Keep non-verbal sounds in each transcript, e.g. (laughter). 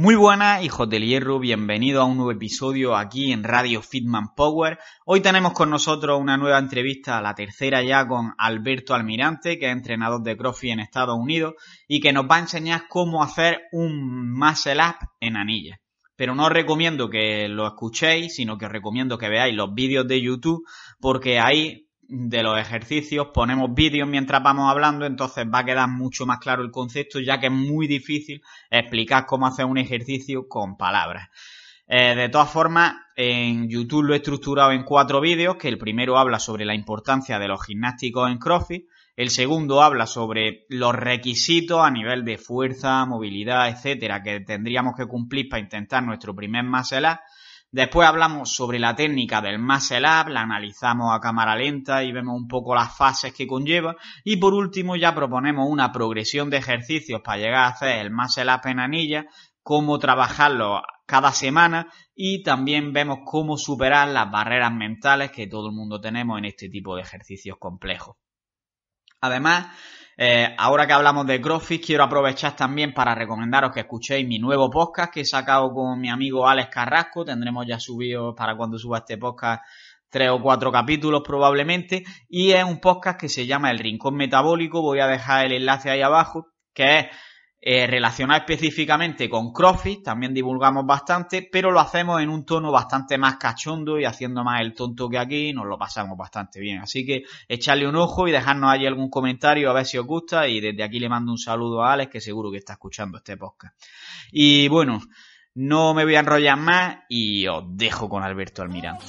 Muy buenas, hijos del hierro, bienvenidos a un nuevo episodio aquí en Radio Fitman Power. Hoy tenemos con nosotros una nueva entrevista, la tercera ya con Alberto Almirante, que es entrenador de CrossFit en Estados Unidos y que nos va a enseñar cómo hacer un muscle up en anillas. Pero no os recomiendo que lo escuchéis, sino que os recomiendo que veáis los vídeos de YouTube, porque ahí de los ejercicios, ponemos vídeos mientras vamos hablando, entonces va a quedar mucho más claro el concepto, ya que es muy difícil explicar cómo hacer un ejercicio con palabras. Eh, de todas formas, en YouTube lo he estructurado en cuatro vídeos, que el primero habla sobre la importancia de los gimnásticos en CrossFit, el segundo habla sobre los requisitos a nivel de fuerza, movilidad, etcétera, que tendríamos que cumplir para intentar nuestro primer muscle Después hablamos sobre la técnica del muscle up, la analizamos a cámara lenta y vemos un poco las fases que conlleva. Y por último ya proponemos una progresión de ejercicios para llegar a hacer el muscle up en anilla, cómo trabajarlo cada semana y también vemos cómo superar las barreras mentales que todo el mundo tenemos en este tipo de ejercicios complejos. Además, eh, ahora que hablamos de CrossFit, quiero aprovechar también para recomendaros que escuchéis mi nuevo podcast que he sacado con mi amigo Alex Carrasco. Tendremos ya subido para cuando suba este podcast tres o cuatro capítulos probablemente. Y es un podcast que se llama El Rincón Metabólico. Voy a dejar el enlace ahí abajo, que es eh, relacionado específicamente con CrossFit, también divulgamos bastante, pero lo hacemos en un tono bastante más cachondo y haciendo más el tonto que aquí, nos lo pasamos bastante bien. Así que echarle un ojo y dejarnos allí algún comentario a ver si os gusta y desde aquí le mando un saludo a Alex que seguro que está escuchando este podcast. Y bueno, no me voy a enrollar más y os dejo con Alberto Almirante.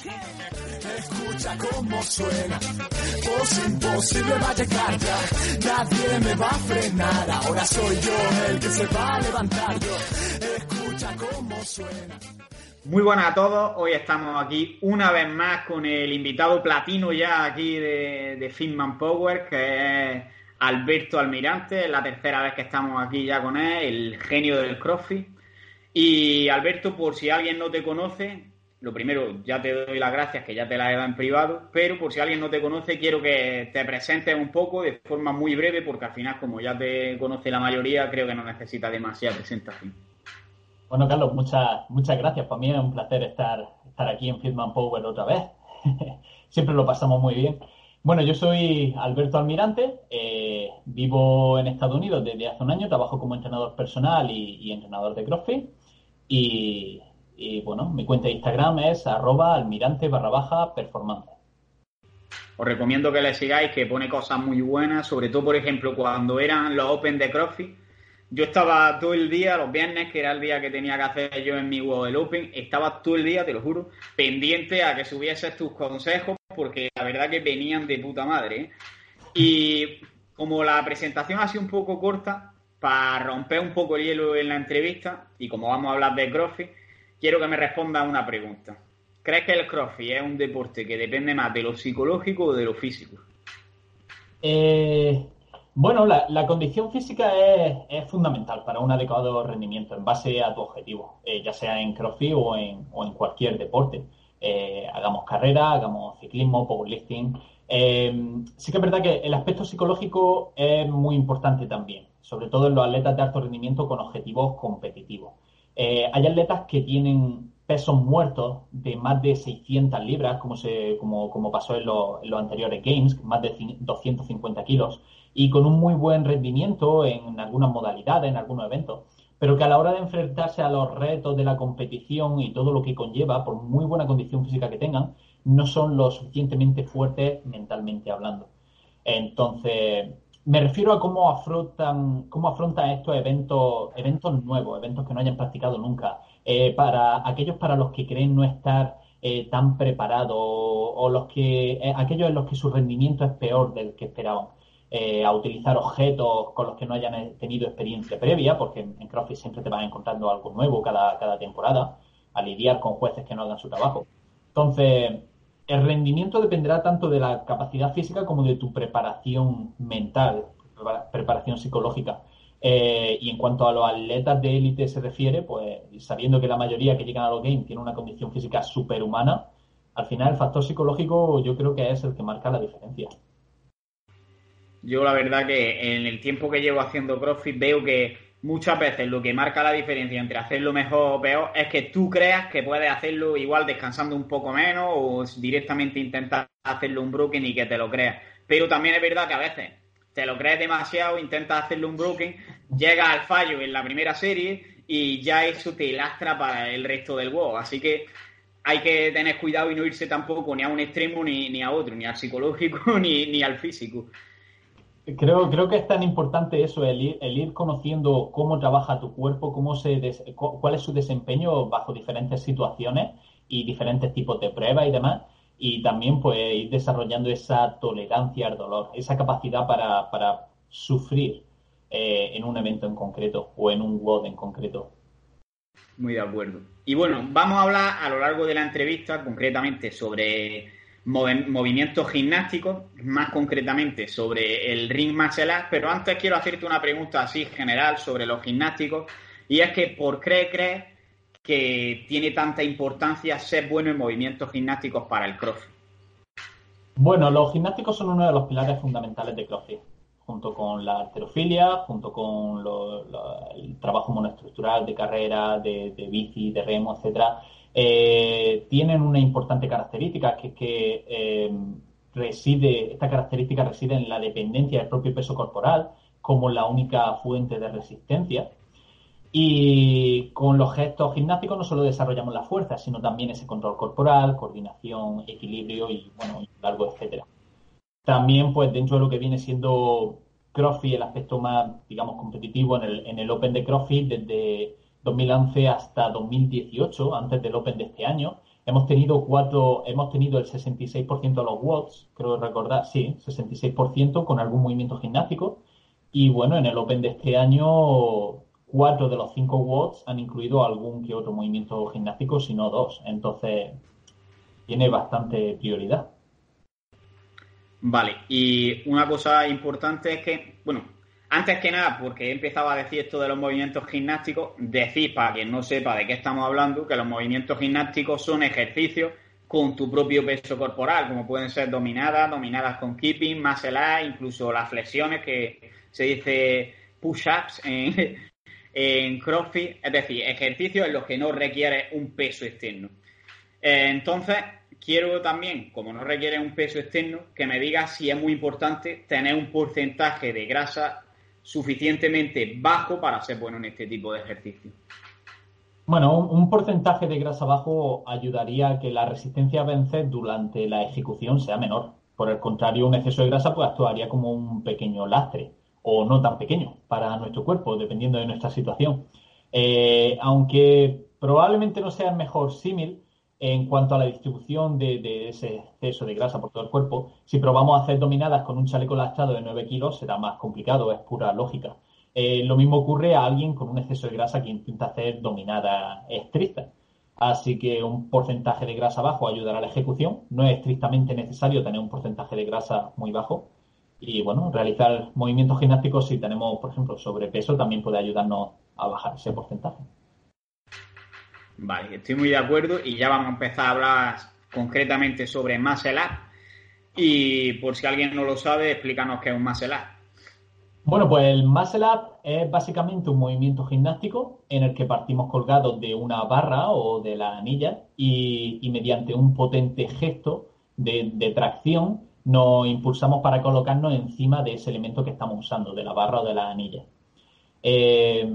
Escucha cómo suena, voz imposible va a llegar ya, nadie me va a frenar, ahora soy yo el que se va a levantar yo, escucha cómo suena. Muy buenas a todos, hoy estamos aquí una vez más con el invitado platino ya aquí de, de Fitman Power, que es Alberto Almirante, es la tercera vez que estamos aquí ya con él, el genio del CrossFit. Y Alberto, por si alguien no te conoce, lo primero, ya te doy las gracias, que ya te las he dado en privado, pero por si alguien no te conoce, quiero que te presentes un poco de forma muy breve, porque al final, como ya te conoce la mayoría, creo que no necesita demasiada presentación. Bueno, Carlos, muchas, muchas gracias. Para mí es un placer estar, estar aquí en Fitman Power otra vez. (laughs) Siempre lo pasamos muy bien. Bueno, yo soy Alberto Almirante, eh, vivo en Estados Unidos desde hace un año, trabajo como entrenador personal y entrenador de CrossFit. Y, bueno, mi cuenta de Instagram es arroba almirante barra baja performance. Os recomiendo que le sigáis, que pone cosas muy buenas, sobre todo, por ejemplo, cuando eran los Open de CrossFit. Yo estaba todo el día, los viernes, que era el día que tenía que hacer yo en mi World Open, estaba todo el día, te lo juro, pendiente a que subieses tus consejos, porque la verdad que venían de puta madre. ¿eh? Y como la presentación ha sido un poco corta, para romper un poco el hielo en la entrevista, y como vamos a hablar de CrossFit, quiero que me responda una pregunta. ¿Crees que el CrossFit es un deporte que depende más de lo psicológico o de lo físico? Eh, bueno, la, condición física es, fundamental para un adecuado rendimiento en base a tu objetivo, eh, ya sea en CrossFit o en, cualquier deporte. Eh, hagamos carrera, hagamos ciclismo, powerlifting. sí que es verdad que el aspecto psicológico es muy importante también sobre todo en los atletas de alto rendimiento con objetivos competitivos. Eh, hay atletas que tienen pesos muertos de más de 600 libras, como, se, como, como pasó en, los anteriores Games, más de 250 kilos, y con un muy buen rendimiento en algunas modalidades, en algunos eventos, pero que a la hora de enfrentarse a los retos de la competición y todo lo que conlleva, por muy buena condición física que tengan, no son lo suficientemente fuertes mentalmente hablando. Entonces, me refiero a cómo afrontan, cómo afrontan estos eventos, eventos nuevos, eventos que no hayan practicado nunca. Eh, para aquellos para los que creen no estar eh, tan preparados o, los que eh, aquellos en los que su rendimiento es peor del que esperaban. a utilizar objetos con los que no hayan tenido experiencia previa, porque en, CrossFit siempre te vas encontrando algo nuevo cada, cada temporada, a lidiar con jueces que no hagan su trabajo. Entonces, el rendimiento dependerá tanto de la capacidad física como de tu preparación mental, preparación psicológica. Eh, y en cuanto a los atletas de élite se refiere, pues sabiendo que la mayoría que llegan a los games tiene una condición física superhumana, al final el factor psicológico yo creo que es el que marca la diferencia. Yo la verdad que en el tiempo que llevo haciendo CrossFit veo que muchas veces lo que marca la diferencia entre hacerlo mejor o peor es que tú creas que puedes hacerlo igual descansando un poco menos o directamente intentar hacerlo un broken y que te lo creas. Pero también es verdad que a veces te lo crees demasiado, intentas hacerle un broken, llega al fallo en la primera serie y ya eso te lastra para el resto del WoW. Así que hay que tener cuidado y no irse tampoco ni a un extremo ni, ni a otro, ni al psicológico (laughs) ni, ni al físico. Creo, creo que es tan importante eso, el ir, el ir conociendo cómo trabaja tu cuerpo, cómo se cuál es su desempeño bajo diferentes situaciones y diferentes tipos de pruebas y demás, y también pues ir desarrollando esa tolerancia al dolor, esa capacidad para, para sufrir eh, en un evento en concreto o en un WOD en concreto. Muy de acuerdo. Y bueno, vamos a hablar a lo largo de la entrevista concretamente sobre movimientos gimnásticos, más concretamente sobre el ring muscle pero antes quiero hacerte una pregunta así general sobre los gimnásticos, y es que ¿por qué crees que tiene tanta importancia ser bueno en movimientos gimnásticos para el CrossFit? Bueno, los gimnásticos son uno de los pilares fundamentales de CrossFit, junto con la arterofilia, junto con el trabajo monoestructural de carrera, de, bici, de remo, etcétera. Eh, tienen una importante característica, que es que eh, reside, esta característica reside en la dependencia del propio peso corporal como la única fuente de resistencia. Y con los gestos gimnásticos no solo desarrollamos la fuerza, sino también ese control corporal, coordinación, equilibrio y, bueno, largo, etcétera. También, pues, dentro de lo que viene siendo CrossFit, el aspecto más, digamos, competitivo en el, en el Open de CrossFit, desde 2011 hasta 2018, antes del Open de este año, hemos tenido cuatro, hemos tenido el 66% de los watts, creo recordar, sí, 66% con algún movimiento gimnástico. Y bueno, en el Open de este año cuatro de los cinco watts han incluido algún que otro movimiento gimnástico, si no dos. Entonces, tiene bastante prioridad. Vale, y una cosa importante es que, bueno, antes que nada, porque he empezado a decir esto de los movimientos gimnásticos, decir para quien no sepa de qué estamos hablando, que los movimientos gimnásticos son ejercicios con tu propio peso corporal, como pueden ser dominadas, dominadas con keeping, muscle incluso las flexiones que se dice push-ups en, (laughs) en CrossFit, es decir, ejercicios en los que no requiere un peso externo. Eh, entonces, quiero también, como no requiere un peso externo, que me digas si es muy importante tener un porcentaje de grasa suficientemente bajo para ser bueno en este tipo de ejercicio. Bueno, un, porcentaje de grasa bajo ayudaría a que la resistencia a vencer durante la ejecución sea menor. Por el contrario, un exceso de grasa pues actuaría como un pequeño lastre o no tan pequeño para nuestro cuerpo, dependiendo de nuestra situación. Eh, aunque probablemente no sea el mejor símil en cuanto a la distribución de, ese exceso de grasa por todo el cuerpo, si probamos a hacer dominadas con un chaleco lastrado de 9 kilos será más complicado, es pura lógica. Eh, lo mismo ocurre a alguien con un exceso de grasa que intenta hacer dominadas estrictas. Así que un porcentaje de grasa bajo ayudará a la ejecución. No es estrictamente necesario tener un porcentaje de grasa muy bajo, y bueno, realizar movimientos gimnásticos si tenemos, por ejemplo, sobrepeso también puede ayudarnos a bajar ese porcentaje. Vale, estoy muy de acuerdo y ya vamos a empezar a hablar concretamente sobre Muscle Up. Y por si alguien no lo sabe, explícanos qué es un Muscle. Bueno, pues el Muscle Up es básicamente un movimiento gimnástico en el que partimos colgados de una barra o de la anilla y, mediante un potente gesto de, de tracción nos impulsamos para colocarnos encima de ese elemento que estamos usando, de la barra o de la anilla. Eh,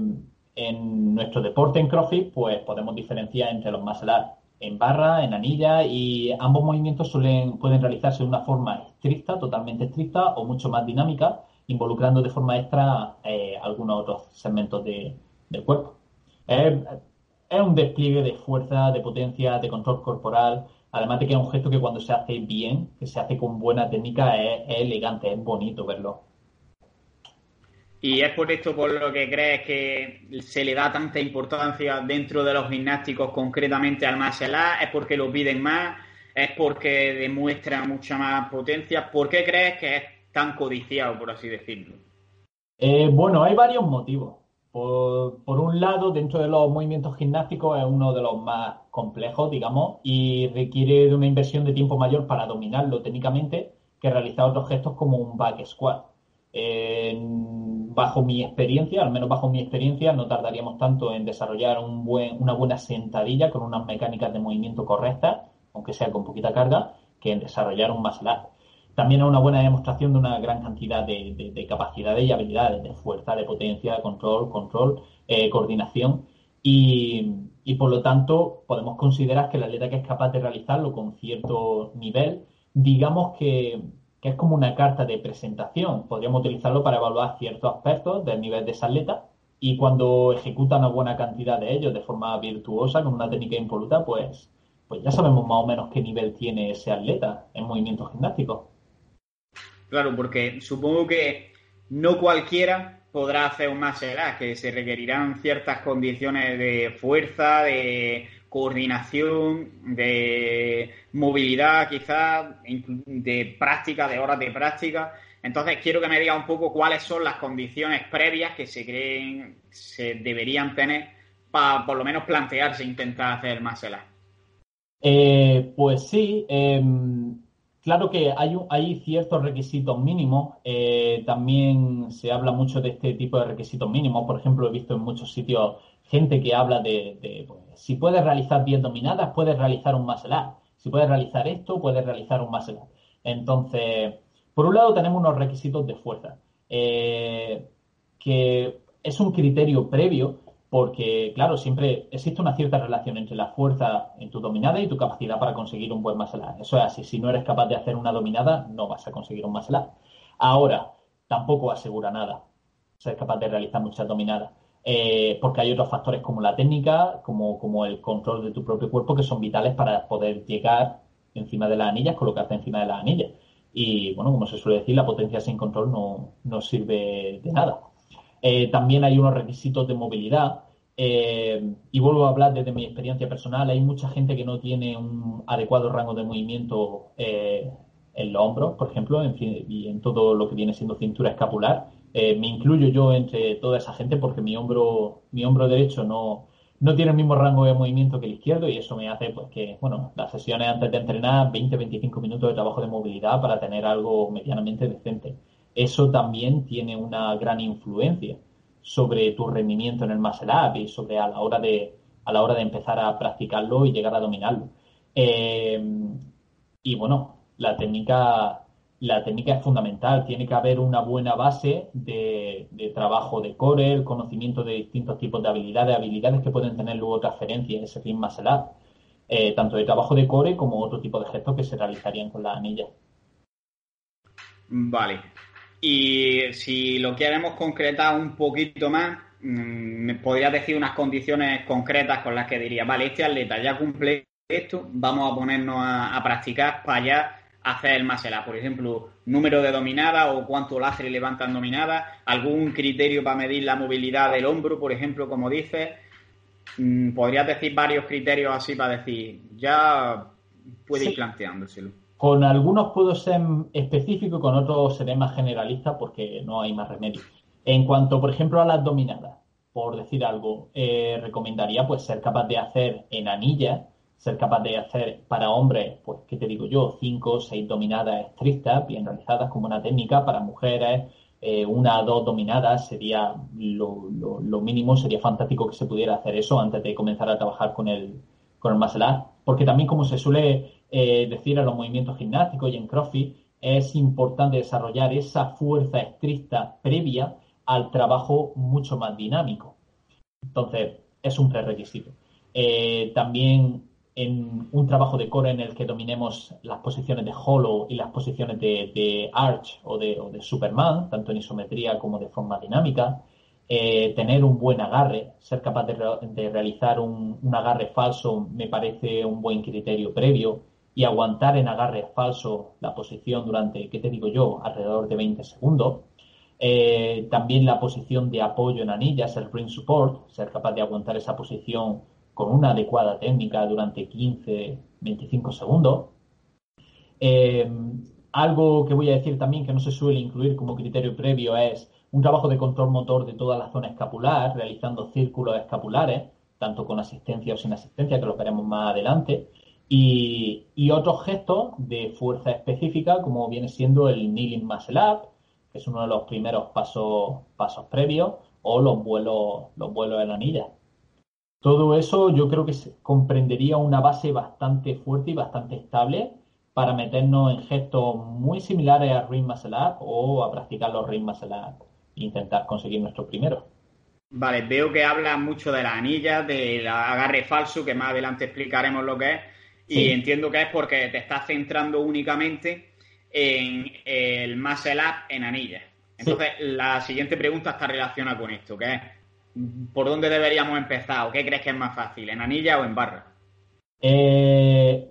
en nuestro deporte en CrossFit, pues podemos diferenciar entre los muscle en barra, en anilla, y ambos movimientos suelen, pueden realizarse de una forma estricta, totalmente estricta, o mucho más dinámica, involucrando de forma extra eh, algunos otros segmentos del cuerpo. Es un despliegue de fuerza, de potencia, de control corporal, además de que es un gesto que cuando se hace bien, que se hace con buena técnica, es, elegante, es bonito verlo. Y es por esto por lo que crees que se le da tanta importancia dentro de los gimnásticos, concretamente al martial es porque lo piden más, es porque demuestra mucha más potencia. ¿Por qué crees que es tan codiciado, por así decirlo? Eh, bueno, hay varios motivos. Por, un lado, dentro de los movimientos gimnásticos es uno de los más complejos, digamos, y requiere de una inversión de tiempo mayor para dominarlo técnicamente que realizar otros gestos como un back squat. Bajo mi experiencia, al menos bajo mi experiencia, no tardaríamos tanto en desarrollar un buen, una buena sentadilla con unas mecánicas de movimiento correctas, aunque sea con poquita carga, que en desarrollar un muscle también es una buena demostración de una gran cantidad de, capacidades y habilidades, de fuerza, de potencia, de control, control, eh, coordinación. Y, por lo tanto, podemos considerar que el atleta que es capaz de realizarlo con cierto nivel, digamos que, es como una carta de presentación. Podríamos utilizarlo para evaluar ciertos aspectos del nivel de ese atleta y cuando ejecuta una buena cantidad de ellos de forma virtuosa, con una técnica impoluta, pues, pues ya sabemos más o menos qué nivel tiene ese atleta en movimientos gimnásticos. Claro, porque supongo que no cualquiera podrá hacer un martial que se requerirán ciertas condiciones de fuerza, de coordinación, de movilidad, quizás, de práctica, de horas de práctica. Entonces, quiero que me diga un poco cuáles son las condiciones previas que se creen se deberían tener para por lo menos plantearse intentar hacer el martial eh, pues sí, em, Claro que hay, hay ciertos requisitos mínimos. Eh, también se habla mucho de este tipo de requisitos mínimos. Por ejemplo, he visto en muchos sitios gente que habla de, pues, si puedes realizar 10 dominadas, puedes realizar un muscle Si puedes realizar esto, puedes realizar un muscle Entonces, por un lado tenemos unos requisitos de fuerza, eh, que es un criterio previo porque, claro, siempre existe una cierta relación entre la fuerza en tu dominada y tu capacidad para conseguir un buen muscle Eso es así. Si no eres capaz de hacer una dominada, no vas a conseguir un muscle Ahora, tampoco asegura nada. Ser capaz de realizar muchas dominadas. Eh, porque hay otros factores como la técnica, como, como el control de tu propio cuerpo, que son vitales para poder llegar encima de las anillas, colocarte encima de las anillas. Y bueno, como se suele decir, la potencia sin control no, no sirve de nada. Eh, también hay unos requisitos de movilidad. Eh, y vuelvo a hablar desde mi experiencia personal. Hay mucha gente que no tiene un adecuado rango de movimiento eh, en los hombros, por ejemplo, en y en todo lo que viene siendo cintura escapular. Me incluyo yo entre toda esa gente porque mi hombro, mi hombro derecho no, no tiene el mismo rango de movimiento que el izquierdo y eso me hace pues que, bueno, las sesiones antes de entrenar, 20-25 minutos de trabajo de movilidad para tener algo medianamente decente eso también tiene una gran influencia sobre tu rendimiento en el muscle y sobre a la hora de, a la hora de empezar a practicarlo y llegar a dominarlo. Eh, y bueno, la técnica, la técnica es fundamental. Tiene que haber una buena base de, trabajo de core, el conocimiento de distintos tipos de habilidades, habilidades que pueden tener luego transferencia en ese fin up, eh, tanto de trabajo de core como otro tipo de gestos que se realizarían con la anilla. Vale. Y si lo queremos concretar un poquito más, mm, me podrías decir unas condiciones concretas con las que diría, vale, este atleta ya cumple esto, vamos a ponernos a, practicar para ya hacer el muscle Por ejemplo, número de dominadas o cuánto láser levantan dominadas, algún criterio para medir la movilidad del hombro, por ejemplo, como dices. Mm, podrías decir varios criterios así para decir, ya puede ir planteándoselo. Con algunos puedo ser específico, con otros seré más generalista porque no hay más remedio. En cuanto, por ejemplo, a las dominadas, por decir algo, eh, recomendaría pues ser capaz de hacer en anilla, ser capaz de hacer para hombres, pues, ¿qué te digo yo? Cinco o seis dominadas estrictas, bien realizadas como una técnica, para mujeres, eh, una o dos dominadas sería lo, lo, mínimo, sería fantástico que se pudiera hacer eso antes de comenzar a trabajar con el, con el muscle porque también como se suele eh, decir, en los movimientos gimnásticos y en CrossFit, es importante desarrollar esa fuerza estricta previa al trabajo mucho más dinámico. Entonces, es un prerequisito. Eh, también en un trabajo de core en el que dominemos las posiciones de hollow y las posiciones de, arch o de, Superman, tanto en isometría como de forma dinámica. eh, tener un buen agarre, ser capaz de, realizar un, agarre falso me parece un buen criterio previo y aguantar en agarre falso la posición durante, ¿qué te digo yo?, alrededor de 20 segundos. Eh, también la posición de apoyo en anillas, el ring support, ser capaz de aguantar esa posición con una adecuada técnica durante 15, 25 segundos. Eh, algo que voy a decir también que no se suele incluir como criterio previo es un trabajo de control motor de toda la zona escapular, realizando círculos escapulares, tanto con asistencia o sin asistencia, que lo veremos más adelante, y, otros gestos de fuerza específica, como viene siendo el kneeling muscle up, que es uno de los primeros pasos, previos, o los vuelos, los vuelos en anilla. Todo eso yo creo que comprendería una base bastante fuerte y bastante estable para meternos en gestos muy similares a Ring Muscle Up o a practicar los Ring Muscle Up intentar conseguir nuestro primero. Vale, veo que habla mucho de las anillas, del agarre falso, que más adelante explicaremos lo que es, y entiendo que es porque te estás centrando únicamente en el muscle up en anillas. Entonces, la siguiente pregunta está relacionada con esto, que es ¿por dónde deberíamos empezar o qué crees que es más fácil, en anilla o en barra? Eh,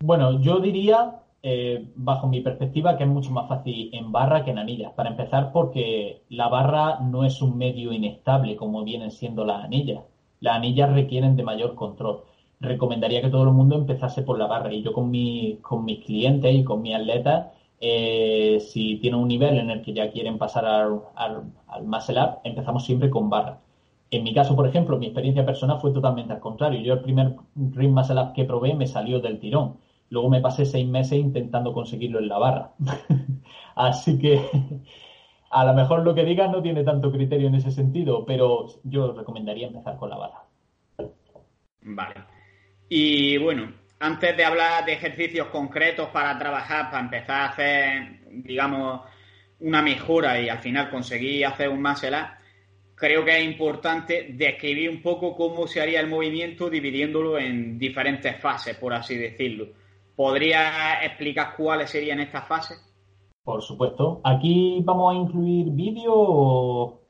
bueno, yo diría eh, bajo mi perspectiva, que es mucho más fácil en barra que en anillas. Para empezar, porque la barra no es un medio inestable como vienen siendo las anillas. Las anillas requieren de mayor control. Recomendaría que todo el mundo empezase por la barra. Y yo con, mi, con mis clientes y con mis atletas, eh, si tienen un nivel en el que ya quieren pasar al, al, al empezamos siempre con barra. En mi caso, por ejemplo, mi experiencia personal fue totalmente al contrario. Yo el primer ring muscle up que probé me salió del tirón Luego me pasé seis meses intentando conseguirlo en la barra. (laughs) Así que (laughs) a lo mejor lo que digas no tiene tanto criterio en ese sentido, pero yo recomendaría empezar con la barra. Vale. Y bueno, antes de hablar de ejercicios concretos para trabajar, para empezar a hacer, digamos, una mejora y al final conseguir hacer un muscle creo que es importante describir un poco cómo se haría el movimiento dividiéndolo en diferentes fases, por así decirlo. ¿Podría explicar cuáles serían estas fases? Por supuesto. ¿Aquí vamos a incluir vídeo o...?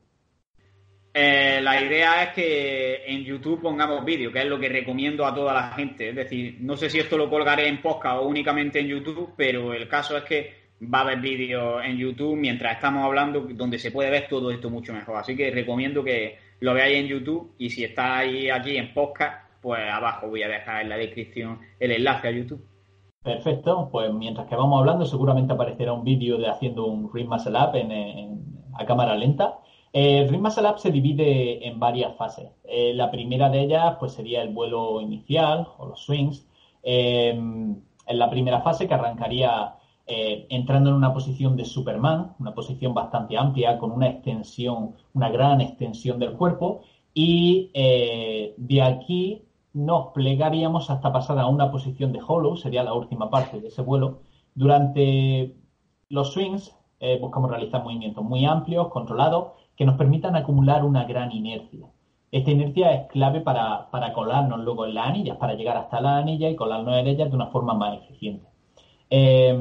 Eh, la idea es que en YouTube pongamos vídeo, que es lo que recomiendo a toda la gente. Es decir, no sé si esto lo colgaré en podcast o únicamente en YouTube, pero el caso es que va a haber vídeo en YouTube mientras estamos hablando, donde se puede ver todo esto mucho mejor. Así que recomiendo que lo veáis en YouTube y si estáis aquí en podcast, pues abajo voy a dejar en la descripción el enlace a YouTube. Perfecto, pues mientras que vamos hablando seguramente aparecerá un vídeo de haciendo un Ring Up en, a cámara lenta. El Ring Muscle Up se divide en varias fases. Eh, la primera de ellas pues sería el vuelo inicial o los swings. Eh, en la primera fase que arrancaría eh, entrando en una posición de Superman, una posición bastante amplia con una extensión, una gran extensión del cuerpo y de aquí nos plegaríamos hasta pasar a una posición de hollow, sería la última parte de ese vuelo. Durante los swings eh, buscamos realizar movimientos muy amplios, controlados, que nos permitan acumular una gran inercia. Esta inercia es clave para, colarnos luego en las anillas, para llegar hasta la anilla y colarnos en ellas de una forma más eficiente. Eh,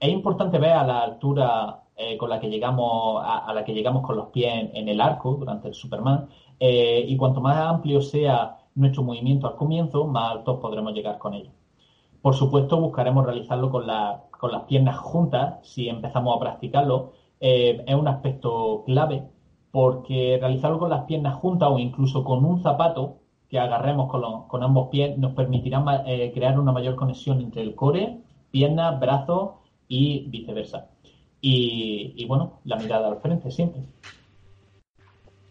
es importante ver a la altura eh, con la que llegamos a, la que llegamos con los pies en, el arco durante el Superman y cuanto más amplio sea nuestro movimiento al comienzo, más altos podremos llegar con ello. Por supuesto, buscaremos realizarlo con, con las piernas juntas si empezamos a practicarlo. Eh, es un aspecto clave porque realizarlo con las piernas juntas o incluso con un zapato que agarremos con, ambos pies nos permitirá eh, crear una mayor conexión entre el core, piernas, brazos y viceversa. y bueno, la mirada al frente siempre.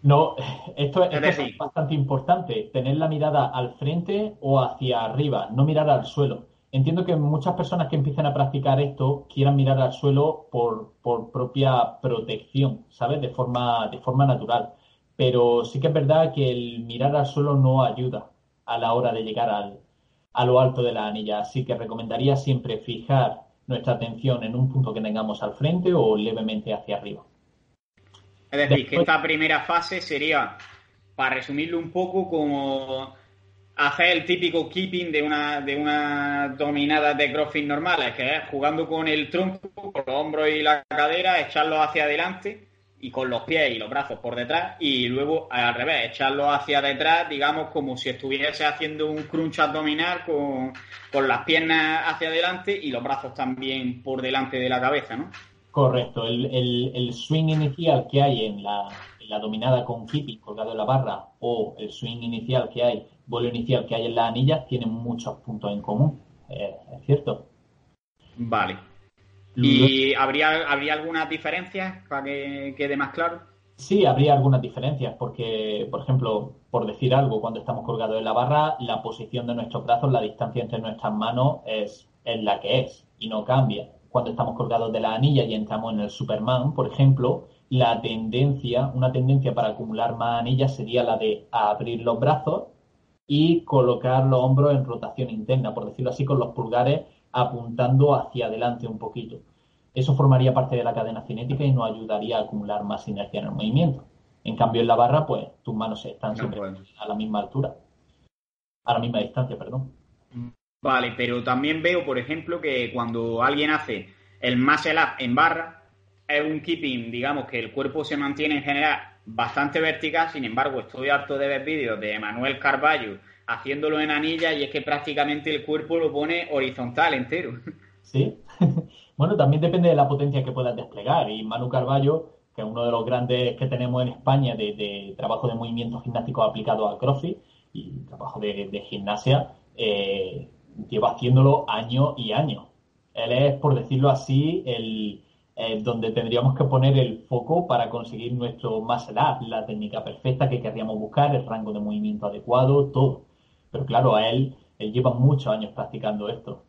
No, (laughs) esto, es bastante importante, tener la mirada al frente o hacia arriba, no mirar al suelo. Entiendo que muchas personas que empiezan a practicar esto quieran mirar al suelo por, propia protección, ¿sabes? De forma, de forma natural. Pero sí que es verdad que el mirar al suelo no ayuda a la hora de llegar al, a lo alto de la anilla. Así que recomendaría siempre fijar nuestra atención en un punto que tengamos al frente o levemente hacia arriba. Es decir, que esta primera fase sería, para resumirlo un poco, como hacer el típico keeping de una, de una dominada de crossfit normales, que es jugando con el tronco, con los hombros y la cadera, echarlos hacia adelante y con los pies y los brazos por detrás y luego al revés, echarlo hacia detrás, digamos como si estuviese haciendo un crunch abdominal con, con las piernas hacia adelante y los brazos también por delante de la cabeza, ¿no? Correcto, el, el, el swing inicial que hay en la, en la dominada con keeping colgado en la barra o el swing inicial que hay, vuelo inicial que hay en las anillas tienen muchos puntos en común, es cierto. Vale, ¿Y habría, habría algunas diferencias para que quede más claro? Sí, habría algunas diferencias, porque, por ejemplo, por decir algo, cuando estamos colgados en la barra, la posición de nuestros brazos, la distancia entre nuestras manos es, es la que es y no cambia. Cuando estamos colgados de la anilla y entramos en el Superman, por ejemplo, la tendencia, una tendencia para acumular más anillas sería la de abrir los brazos y colocar los hombros en rotación interna, por decirlo así, con los pulgares apuntando hacia adelante un poquito. Eso formaría parte de la cadena cinética y nos ayudaría a acumular más inercia en el movimiento. En cambio, en la barra, pues tus manos están siempre a la misma altura, a la misma distancia, perdón. Vale, pero también veo, por ejemplo, que cuando alguien hace el muscle up en barra, es un keeping, digamos, que el cuerpo se mantiene en general bastante vertical, sin embargo, estoy harto de ver vídeos de Manuel Carballo haciéndolo en anilla y es que prácticamente el cuerpo lo pone horizontal entero. Sí, (laughs) bueno, también depende de la potencia que puedas desplegar y Manu Carballo, que es uno de los grandes que tenemos en España de, trabajo de movimientos gimnásticos aplicado a CrossFit y trabajo de, gimnasia, eh, lleva haciéndolo años y años. Él es, por decirlo así, el, donde tendríamos que poner el foco para conseguir nuestro muscle up, la técnica perfecta que querríamos buscar, el rango de movimiento adecuado, todo. Pero claro, a él, él lleva muchos años practicando esto.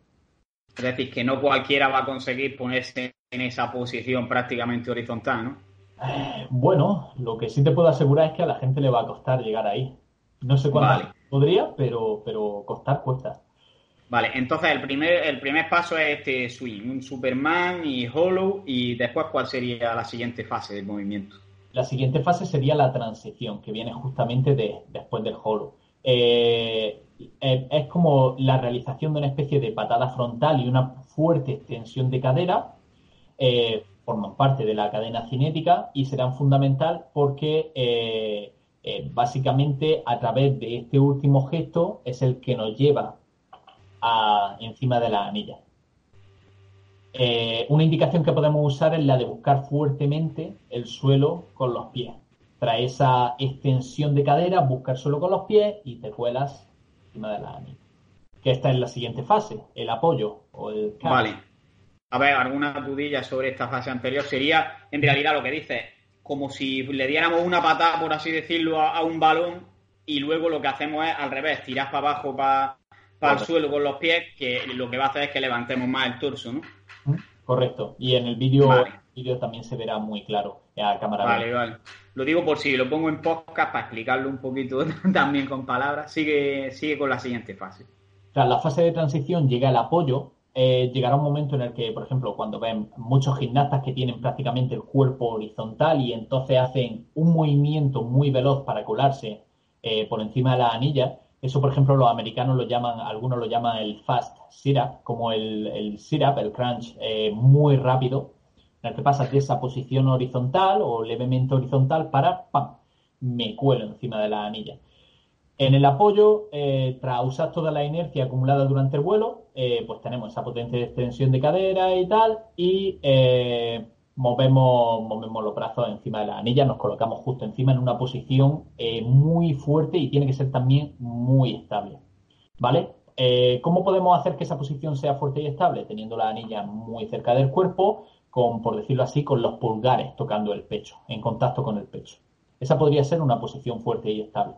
Es decir, que no cualquiera va a conseguir ponerse en esa posición prácticamente horizontal, ¿no? Bueno, lo que sí te puedo asegurar es que a la gente le va a costar llegar ahí. No sé cuándo podría, pero, pero costar cuesta. Vale, entonces el primer, el primer paso es este swing, un Superman y Hollow, y después cuál sería la siguiente fase del movimiento. La siguiente fase sería la transición, que viene justamente de, después del Hollow. Eh, eh, es como la realización de una especie de patada frontal y una fuerte extensión de cadera. Eh, forman parte de la cadena cinética y serán fundamental porque básicamente a través de este último gesto es el que nos lleva a, encima de la anilla. una indicación que podemos usar es la de buscar fuertemente el suelo con los pies trae esa extensión de cadera, buscar solo con los pies y te cuelas encima de la anilla. Que esta es la siguiente fase, el apoyo o el Vale. A ver, alguna dudilla sobre esta fase anterior sería, en realidad, lo que dice, como si le diéramos una patada, por así decirlo, a, un balón y luego lo que hacemos es al revés, tirar para abajo, para, para el suelo con los pies, que lo que va a hacer es que levantemos más el torso, ¿no? Correcto. Y en el vídeo también se verá muy claro a cámara. Vale, vale. Lo digo por si lo pongo en podcast para explicarlo un poquito (laughs) también con palabras. Sigue, sigue con la siguiente fase. Tras la fase de transición llega el apoyo. Eh, llegará un momento en el que, por ejemplo, cuando ven muchos gimnastas que tienen prácticamente el cuerpo horizontal y entonces hacen un movimiento muy veloz para colarse eh, por encima de la anilla, eso, por ejemplo, los americanos lo llaman, algunos lo llaman el fast sit-up, como el, el sit-up, el crunch, eh, muy rápido, en el que pasas de esa posición horizontal o levemente horizontal para, ¡pam!, me cuelo encima de la anilla. En el apoyo, eh, tras usar toda la inercia acumulada durante el vuelo, eh, pues tenemos esa potencia de extensión de cadera y tal, y eh, movemos, movemos los brazos encima de la anilla, nos colocamos justo encima en una posición muy fuerte y tiene que ser también muy estable. ¿Vale? ¿Cómo podemos hacer que esa posición sea fuerte y estable? Teniendo la anilla muy cerca del cuerpo, con, por decirlo así, con los pulgares tocando el pecho, en contacto con el pecho. Esa podría ser una posición fuerte y estable.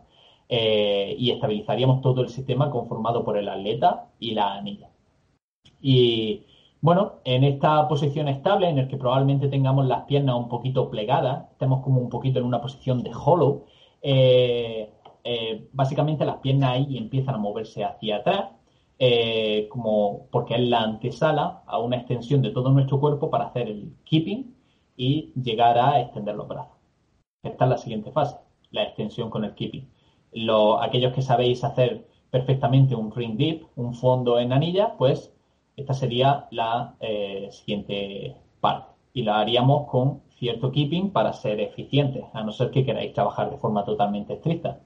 Eh, y estabilizaríamos todo el sistema conformado por el atleta y la anilla. Y bueno, en esta posición estable, en el que probablemente tengamos las piernas un poquito plegadas, estemos como un poquito en una posición de hollow, eh, eh, básicamente las piernas ahí empiezan a moverse hacia atrás eh, como porque es la antesala a una extensión de todo nuestro cuerpo para hacer el keeping y llegar a extender los brazos. Esta es la siguiente fase, la extensión con el keeping. aquellos que sabéis hacer perfectamente un ring dip, un fondo en anilla, pues esta sería la eh, siguiente parte y la haríamos con cierto keeping para ser eficientes, a no ser que queráis trabajar de forma totalmente estricta.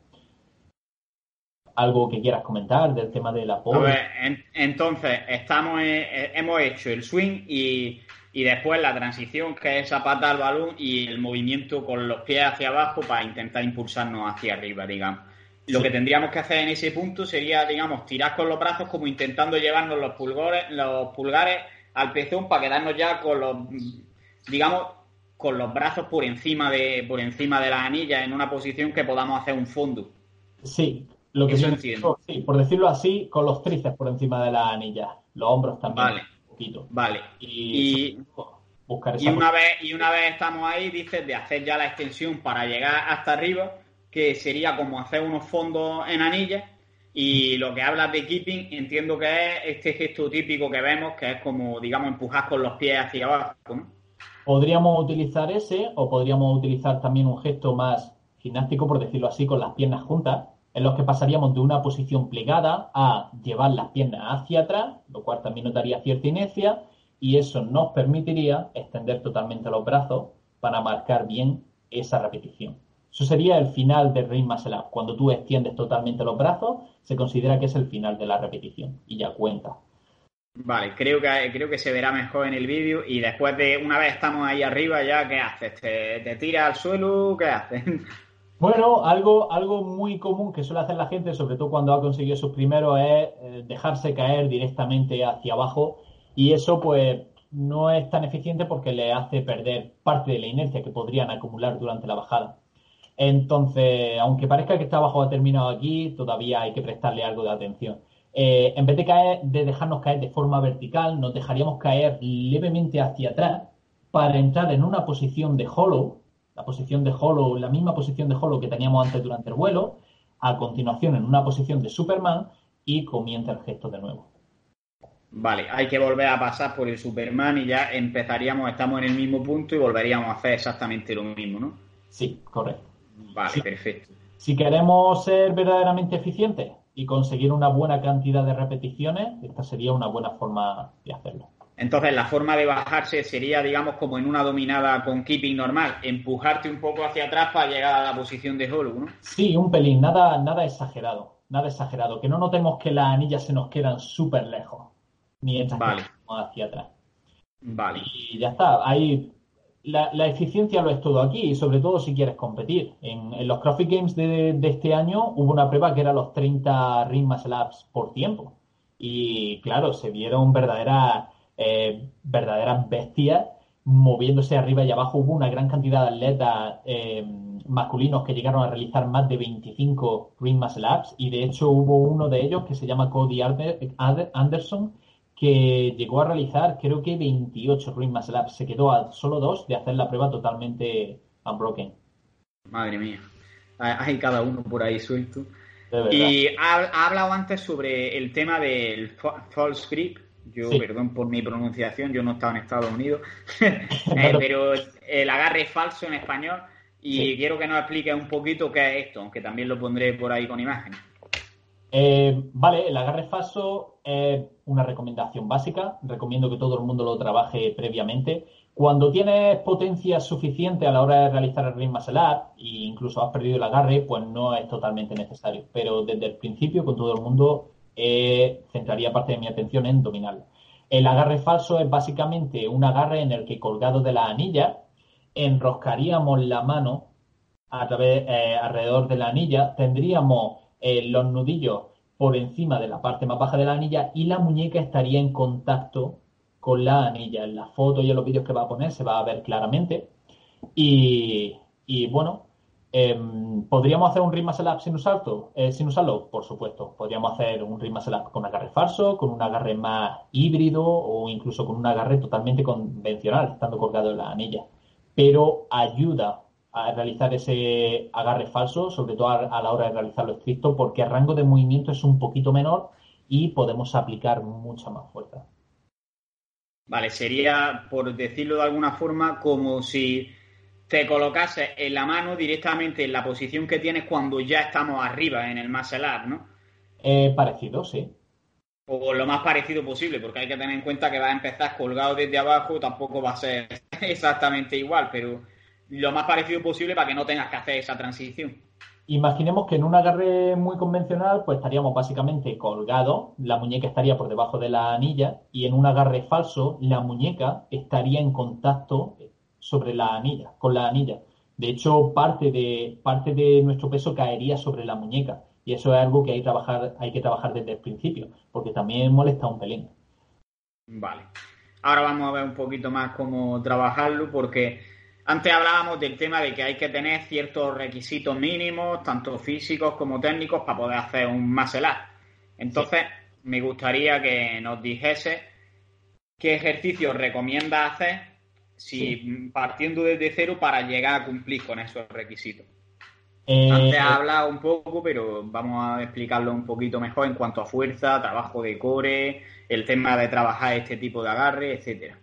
¿Algo que quieras comentar del tema del apoyo? entonces, estamos hemos hecho el swing y, y, después la transición, que es esa pata al balón y el movimiento con los pies hacia abajo para intentar impulsarnos hacia arriba, digamos. Lo que tendríamos que hacer en ese punto sería, digamos, tirar con los brazos como intentando llevarnos los pulgares, los pulgares al pezón para quedarnos ya con los, digamos, con los brazos por encima de, por encima de la anilla en una posición que podamos hacer un fondo. Sí, lo que Eso sí, por decirlo así, con los tríceps por encima de la anilla, los hombros también. Vale. Un poquito. Vale. Y, buscar y una vez y una vez estamos ahí, dices de hacer ya la extensión para llegar hasta arriba que sería como hacer unos fondos en anillas. Y lo que hablas de keeping, entiendo que es este gesto típico que vemos, que es como, digamos, empujar con los pies hacia abajo, Podríamos utilizar ese, o podríamos utilizar también un gesto más gimnástico, por decirlo así, con las piernas juntas, en los que pasaríamos de una posición plegada a llevar las piernas hacia atrás, lo cual también nos daría cierta inercia, y eso nos permitiría extender totalmente los brazos para marcar bien esa repetición. Eso sería el final del muscle up. Cuando tú extiendes totalmente los brazos, se considera que es el final de la repetición y ya cuenta. Vale, creo que, creo que se verá mejor en el vídeo y después de una vez estamos ahí arriba ya, ¿qué haces? ¿Te, te tiras al suelo? ¿Qué haces? (laughs) Bueno, algo, algo muy común que suele hacer la gente, sobre todo cuando ha conseguido sus primeros, es eh, dejarse caer directamente hacia abajo y eso pues no es tan eficiente porque le hace perder parte de la inercia que podrían acumular durante la bajada. Entonces, aunque parezca que este trabajo ha terminado aquí, todavía hay que prestarle algo de atención. Eh, en vez de, caer, de dejarnos caer de forma vertical, nos dejaríamos caer levemente hacia atrás para entrar en una posición de hollow, la posición de hollow, la misma posición de hollow que teníamos antes durante el vuelo, a continuación en una posición de Superman y comienza el gesto de nuevo. Vale, hay que volver a pasar por el Superman y ya empezaríamos, estamos en el mismo punto y volveríamos a hacer exactamente lo mismo, ¿no? Sí, correcto. Vale, perfecto. Si queremos ser verdaderamente eficientes y conseguir una buena cantidad de repeticiones, esta sería una buena forma de hacerlo. Entonces, la forma de bajarse sería, digamos, como en una dominada con keeping normal, empujarte un poco hacia atrás para llegar a la posición de hollow, ¿no? Sí, un pelín, nada, nada exagerado, nada exagerado. Que no notemos que las anillas se nos quedan súper lejos, mientras vale. hacia atrás. Vale. Y ya está, ahí la, eficiencia lo es todo aquí, y sobre todo si quieres competir. En, los CrossFit Games de, este año hubo una prueba que era los 30 ring muscle ups por tiempo. Y claro, se vieron verdaderas, eh, bestias moviéndose arriba y abajo. Hubo una gran cantidad de atletas eh, masculinos que llegaron a realizar más de 25 ring muscle ups. Y de hecho hubo uno de ellos que se llama Cody Anderson que llegó a realizar creo que 28 Ring Muscle Ups. Se quedó a solo dos de hacer la prueba totalmente unbroken. Madre mía. Hay cada uno por ahí suelto. Y ha, hablado antes sobre el tema del false grip. Yo, perdón por mi pronunciación, yo no estaba en Estados Unidos. (laughs) (laughs) Eh, pero el agarre falso en español. Y quiero que nos explique un poquito qué es esto, aunque también lo pondré por ahí con imágenes. Eh, vale, el agarre falso es una recomendación básica. Recomiendo que todo el mundo lo trabaje previamente. Cuando tienes potencia suficiente a la hora de realizar el ring up e incluso has perdido el agarre, pues no es totalmente necesario. Pero desde el principio, con todo el mundo, eh, centraría parte de mi atención en dominarlo. El agarre falso es básicamente un agarre en el que colgado de la anilla enroscaríamos la mano a través, eh, alrededor de la anilla, tendríamos eh, los nudillos por encima de la parte más baja de la anilla y la muñeca estaría en contacto con la anilla. En la foto y en los vídeos que va a poner se va a ver claramente. Y, bueno, em, ¿podríamos hacer un ritmo sin, usarlo? Eh, sin usarlo? Por supuesto. Podríamos hacer un ritmo con agarre falso, con un agarre más híbrido o incluso con un agarre totalmente convencional, estando colgado en la anilla. Pero ayuda a realizar ese agarre falso, sobre todo a, la hora de realizarlo estricto, porque el rango de movimiento es un poquito menor y podemos aplicar mucha más fuerza. Vale, sería, por decirlo de alguna forma, como si te colocases en la mano directamente en la posición que tienes cuando ya estamos arriba en el muscle up, ¿no? Eh, parecido, sí. O lo más parecido posible, porque hay que tener en cuenta que vas a empezar colgado desde abajo, tampoco va a ser (laughs) exactamente igual, pero lo más parecido posible para que no tengas que hacer esa transición. Imaginemos que en un agarre muy convencional, pues estaríamos básicamente colgados, la muñeca estaría por debajo de la anilla, y en un agarre falso, la muñeca estaría en contacto sobre la anilla, con la anilla. De hecho, parte de, parte de nuestro peso caería sobre la muñeca. Y eso es algo que hay, trabajar, hay que trabajar desde el principio, porque también molesta un pelín. Vale. Ahora vamos a ver un poquito más cómo trabajarlo, porque antes hablábamos del tema de que hay que tener ciertos requisitos mínimos, tanto físicos como técnicos, para poder hacer un muscle Entonces, me gustaría que nos dijese qué ejercicios recomienda hacer si partiendo desde cero para llegar a cumplir con esos requisitos. Eh, antes ha hablado un poco, pero vamos a explicarlo un poquito mejor en cuanto a fuerza, trabajo de core, el tema de trabajar este tipo de agarre, etcétera.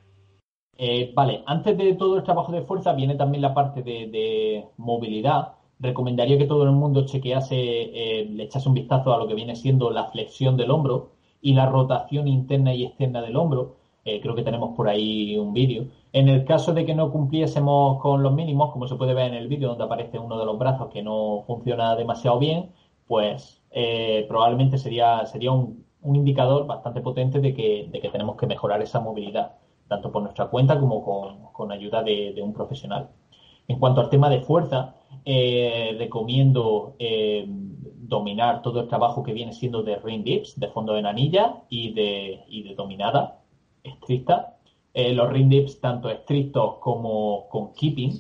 Eh, vale, antes de todo el trabajo de fuerza viene también la parte de, movilidad. Recomendaría que todo el mundo chequease, eh, le echase un vistazo a lo que viene siendo la flexión del hombro y la rotación interna y externa del hombro. Eh, creo que tenemos por ahí un vídeo. En el caso de que no cumpliésemos con los mínimos, como se puede ver en el vídeo donde aparece uno de los brazos que no funciona demasiado bien, pues probablemente sería, sería un, indicador bastante potente de que tenemos que mejorar esa movilidad tanto por nuestra cuenta como con, ayuda de, un profesional. En cuanto al tema de fuerza, eh, recomiendo eh, dominar todo el trabajo que viene siendo de ring dips, de fondo de anilla y de, de dominada estricta. Eh, los ring dips tanto estrictos como con keeping,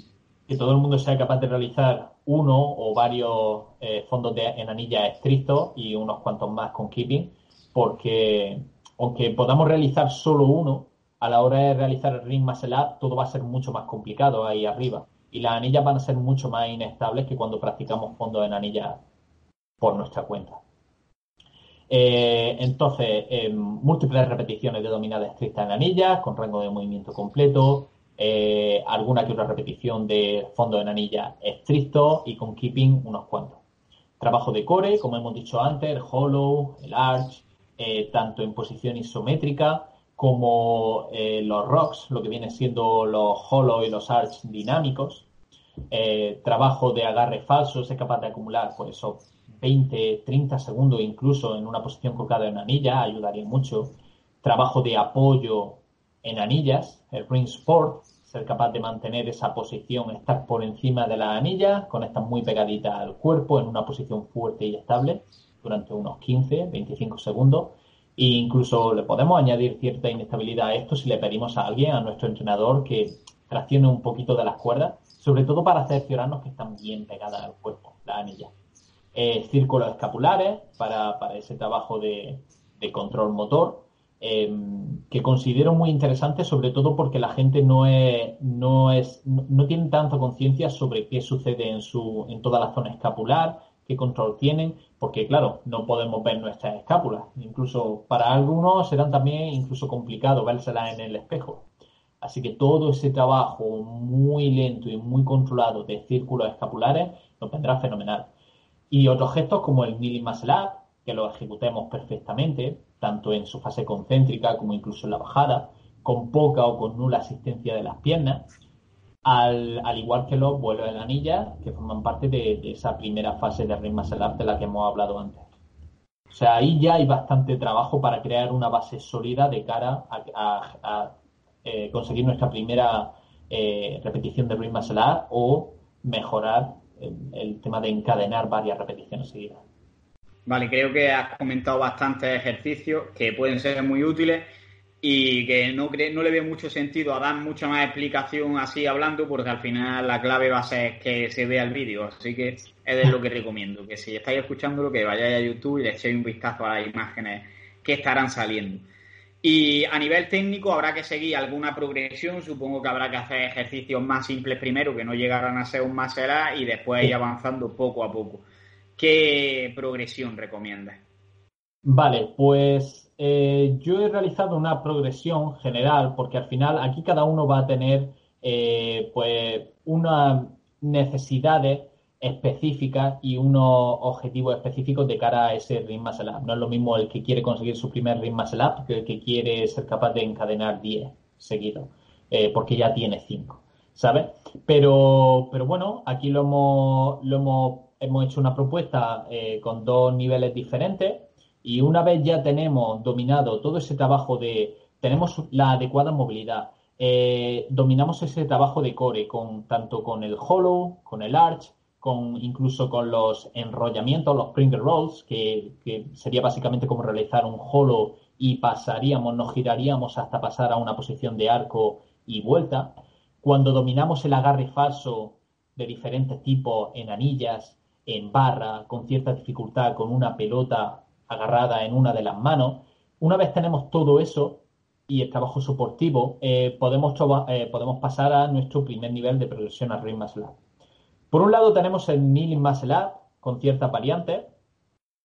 que todo el mundo sea capaz de realizar uno o varios fondos de, en anilla estrictos y unos cuantos más con keeping, porque aunque podamos realizar solo uno, a la hora de realizar el ring up, todo va a ser mucho más complicado ahí arriba. Y las anillas van a ser mucho más inestables que cuando practicamos fondos en anillas por nuestra cuenta. Eh, entonces, em, múltiples repeticiones de dominada estricta en anillas, con rango de movimiento completo, eh, alguna que otra repetición de fondo en anilla estricto y con keeping unos cuantos. Trabajo de core, como hemos dicho antes, el hollow, el arch, eh, tanto en posición isométrica como eh, los rocks, lo que viene siendo los hollow y los arch dinámicos. Eh, trabajo de agarre falso, es capaz de acumular por pues, eso 20, 30 segundos incluso en una posición colocada en anilla, ayudaría mucho. Trabajo de apoyo en anillas, el ring sport, ser capaz de mantener esa posición, estar por encima de la anilla, con esta muy pegadita al cuerpo en una posición fuerte y estable durante unos 15, 25 segundos e incluso le podemos añadir cierta inestabilidad a esto si le pedimos a alguien, a nuestro entrenador, que traccione un poquito de las cuerdas, sobre todo para cerciorarnos que están bien pegadas al cuerpo, la anilla. Eh, círculos escapulares para, ese trabajo de, control motor, em, que considero muy interesante, sobre todo porque la gente no es, no es, no, tiene tanta conciencia sobre qué sucede en su, en toda la zona escapular, qué control tienen, porque claro, no podemos ver nuestras escápulas. Incluso para algunos serán también incluso complicado vérselas en el espejo. Así que todo ese trabajo muy lento y muy controlado de círculos escapulares nos vendrá fenomenal. Y otros gestos como el Muscle que lo ejecutemos perfectamente, tanto en su fase concéntrica como incluso en la bajada, con poca o con nula asistencia de las piernas, al, al, igual que los vuelos en anilla, que forman parte de, esa primera fase de Ring Up de la que hemos hablado antes. O sea, ahí ya hay bastante trabajo para crear una base sólida de cara a, eh, conseguir nuestra primera eh, repetición de Ring Up o mejorar el, tema de encadenar varias repeticiones seguidas. Vale, creo que has comentado bastantes ejercicios que pueden ser muy útiles y que no, no le veo mucho sentido a dar mucha más explicación así hablando porque al final la clave va a ser que se vea el vídeo. Así que es de lo que recomiendo, que si estáis escuchándolo que vayáis a YouTube y le echéis un vistazo a las imágenes que estarán saliendo. Y a nivel técnico habrá que seguir alguna progresión, supongo que habrá que hacer ejercicios más simples primero, que no llegarán a ser un más será, y después ir avanzando poco a poco. ¿Qué progresión recomiendas? Vale, pues eh, yo he realizado una progresión general porque al final aquí cada uno va a tener eh, pues unas necesidades específicas y unos objetivos específicos de cara a ese Ring. No es lo mismo el que quiere conseguir su primer Ring Muscle Up que el que quiere ser capaz de encadenar 10 seguidos. eh, porque ya tiene 5, ¿sabes? Pero, pero bueno, aquí lo hemos, lo hemos, hemos hecho una propuesta con dos niveles diferentes y una vez ya tenemos dominado todo ese trabajo de, tenemos la adecuada movilidad, eh, dominamos ese trabajo de core, con, tanto con el hollow, con el arch, con, incluso con los enrollamientos, los Springer Rolls, que, que, sería básicamente como realizar un hollow y pasaríamos, nos giraríamos hasta pasar a una posición de arco y vuelta. Cuando dominamos el agarre falso de diferentes tipos en anillas, en barra, con cierta dificultad, con una pelota agarrada en una de las manos, una vez tenemos todo eso, y el trabajo soportivo, eh, podemos, eh, podemos pasar a nuestro primer nivel de progresión a Ring Muscle Por un lado tenemos el Kneeling Muscle con ciertas variantes.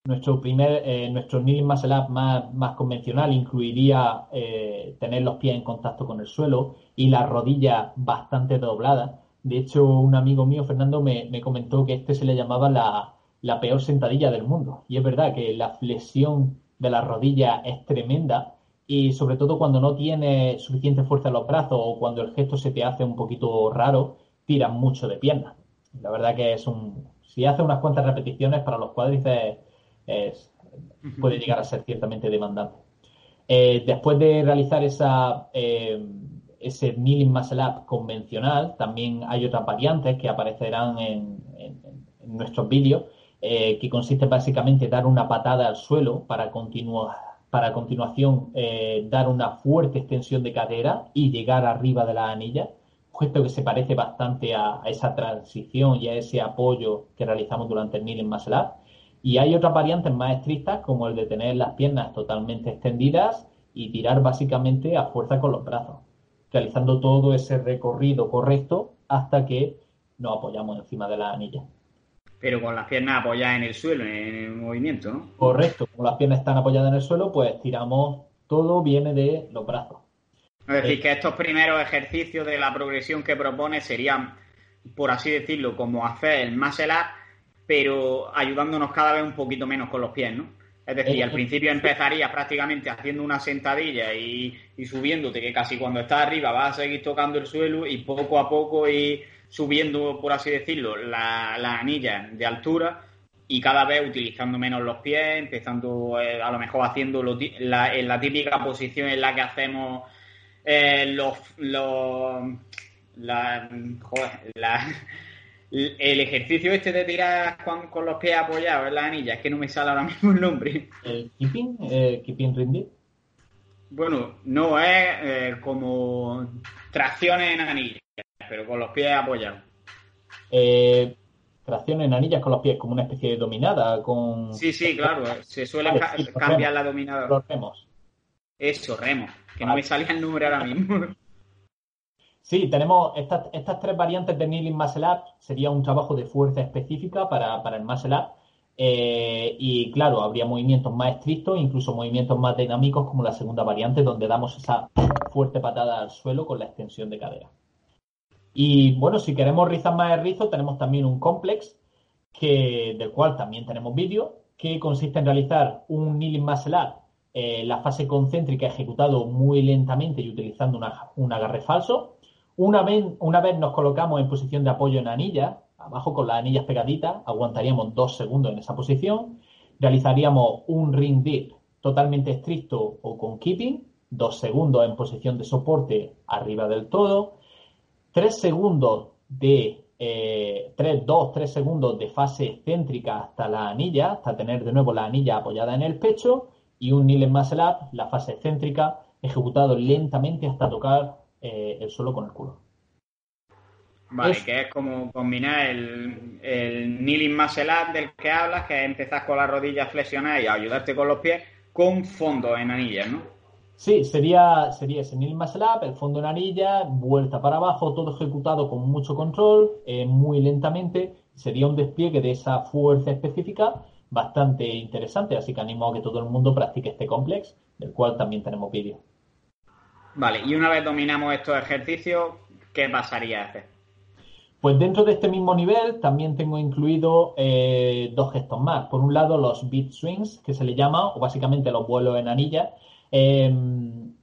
Nuestro primer, eh, nuestro Kneeling más, más convencional incluiría eh, tener los pies en contacto con el suelo y las rodillas bastante dobladas. De hecho, un amigo mío, Fernando, me, me comentó que este se le llamaba la, la peor sentadilla del mundo. Y es verdad que la flexión de la rodilla es tremenda y sobre todo cuando no tienes suficiente fuerza en los brazos o cuando el gesto se te hace un poquito raro, tiras mucho de pierna. La verdad que es un... Si hace unas cuantas repeticiones para los cuádriceps es, puede llegar a ser ciertamente demandante. Eh, después de realizar esa, eh, ese kneeling muscle up convencional, también hay otras variantes que aparecerán en, en, en nuestros vídeos, eh, que consiste básicamente en dar una patada al suelo para continuar para a continuación eh, dar una fuerte extensión de cadera y llegar arriba de la anilla, puesto que se parece bastante a, esa transición y a ese apoyo que realizamos durante el kneeling muscle up. Y hay otras variantes más estrictas, como el de tener las piernas totalmente extendidas y tirar básicamente a fuerza con los brazos, realizando todo ese recorrido correcto hasta que nos apoyamos encima de la anilla pero con las piernas apoyadas en el suelo, en el movimiento, ¿no? Correcto, como las piernas están apoyadas en el suelo, pues tiramos, todo viene de los brazos. Es decir, eh, que estos primeros ejercicios de la progresión que propone serían, por así decirlo, como hacer el muscle up, pero ayudándonos cada vez un poquito menos con los pies, ¿no? Es decir, eh, al principio empezarías prácticamente haciendo una sentadilla y, y subiéndote, que casi cuando estás arriba vas a seguir tocando el suelo y poco a poco y subiendo, por así decirlo, la, la anilla de altura y cada vez utilizando menos los pies, empezando eh, a lo mejor haciendo la, en la típica posición en la que hacemos eh, los, los la, joder, la, el ejercicio este de tirar con, con, los pies apoyados en la anilla, es que no me sale ahora mismo el nombre. ¿El keeping? Eh, ¿Keeping rendir? Bueno, no, es eh, como tracciones en anilla pero con los pies apoyados. Eh, tracción en anillas con los pies, como una especie de dominada. con Sí, sí, claro. Se suele ca cambiar la dominada. Los remos. Eso, remos. Que no me salía el número ahora mismo. (laughs) Sí, tenemos estas, estas tres variantes de Kneeling Muscle Up. Sería un trabajo de fuerza específica para, para el Muscle Up. Eh, y claro, habría movimientos más estrictos, incluso movimientos más dinámicos como la segunda variante, donde damos esa (laughs) fuerte patada al suelo con la extensión de cadera. Y bueno, si queremos rizar más el rizo, tenemos también un complex, que, del cual también tenemos vídeo, que consiste en realizar un kneeling muscle up, eh, la fase concéntrica ejecutado muy lentamente y utilizando un agarre falso. Una vez, una vez nos colocamos en posición de apoyo en anilla, abajo con las anillas pegaditas, aguantaríamos dos segundos en esa posición. Realizaríamos un ring dip totalmente estricto o con keeping, dos segundos en posición de soporte arriba del todo 3 segundos de eh, 3, 2, 3 segundos de fase excéntrica hasta la anilla, hasta tener de nuevo la anilla apoyada en el pecho, y un kneel muscle up, la fase excéntrica, ejecutado lentamente hasta tocar eh, el suelo con el culo. Vale, que es como combinar el, el kneeling muscle up del que hablas, que es empezar con las rodillas flexionadas y ayudarte con los pies, con fondo en anillas, ¿no? Sí, sería, sería ese Nil Muscle Up, el fondo en anilla, vuelta para abajo, todo ejecutado con mucho control, eh, muy lentamente. Sería un despliegue de esa fuerza específica bastante interesante, así que animo a que todo el mundo practique este complex, del cual también tenemos vídeo. Vale, y una vez dominamos estos ejercicios, ¿qué pasaría a hacer? Pues dentro de este mismo nivel también tengo incluido eh, dos gestos más. Por un lado, los beat swings, que se le llama, o básicamente los vuelos en anilla, Em,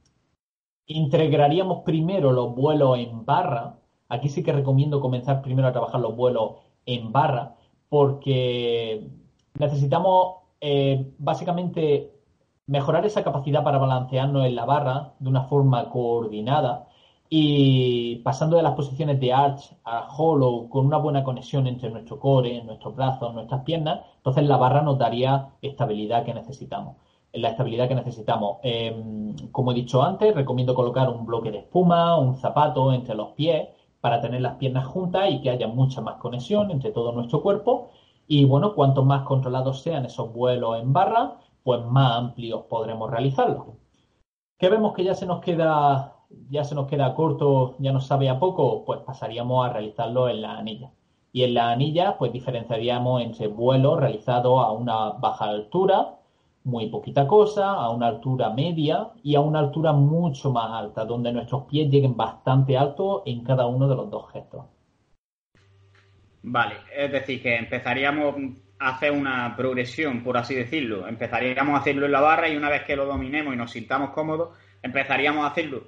integraríamos primero los vuelos en barra. Aquí sí que recomiendo comenzar primero a trabajar los vuelos en barra porque necesitamos eh, básicamente mejorar esa capacidad para balancearnos en la barra de una forma coordinada y pasando de las posiciones de arch a hollow con una buena conexión entre nuestro core, nuestros brazos, nuestras piernas, entonces la barra nos daría estabilidad que necesitamos. La estabilidad que necesitamos. Em, como he dicho antes, recomiendo colocar un bloque de espuma, un zapato entre los pies para tener las piernas juntas y que haya mucha más conexión entre todo nuestro cuerpo. Y bueno, cuanto más controlados sean esos vuelos en barra, pues más amplios podremos realizarlos. ¿Qué vemos que ya se nos queda ya se nos queda corto, ya nos sabe a poco, pues pasaríamos a realizarlo en la anilla. Y en la anilla, pues diferenciaríamos entre vuelos realizados a una baja altura, muy poquita cosa, a una altura media y a una altura mucho más alta, donde nuestros pies lleguen bastante alto en cada uno de los dos gestos. Vale, es decir, que empezaríamos a hacer una progresión, por así decirlo. Empezaríamos a hacerlo en la barra y una vez que lo dominemos y nos sintamos cómodos, empezaríamos a hacerlo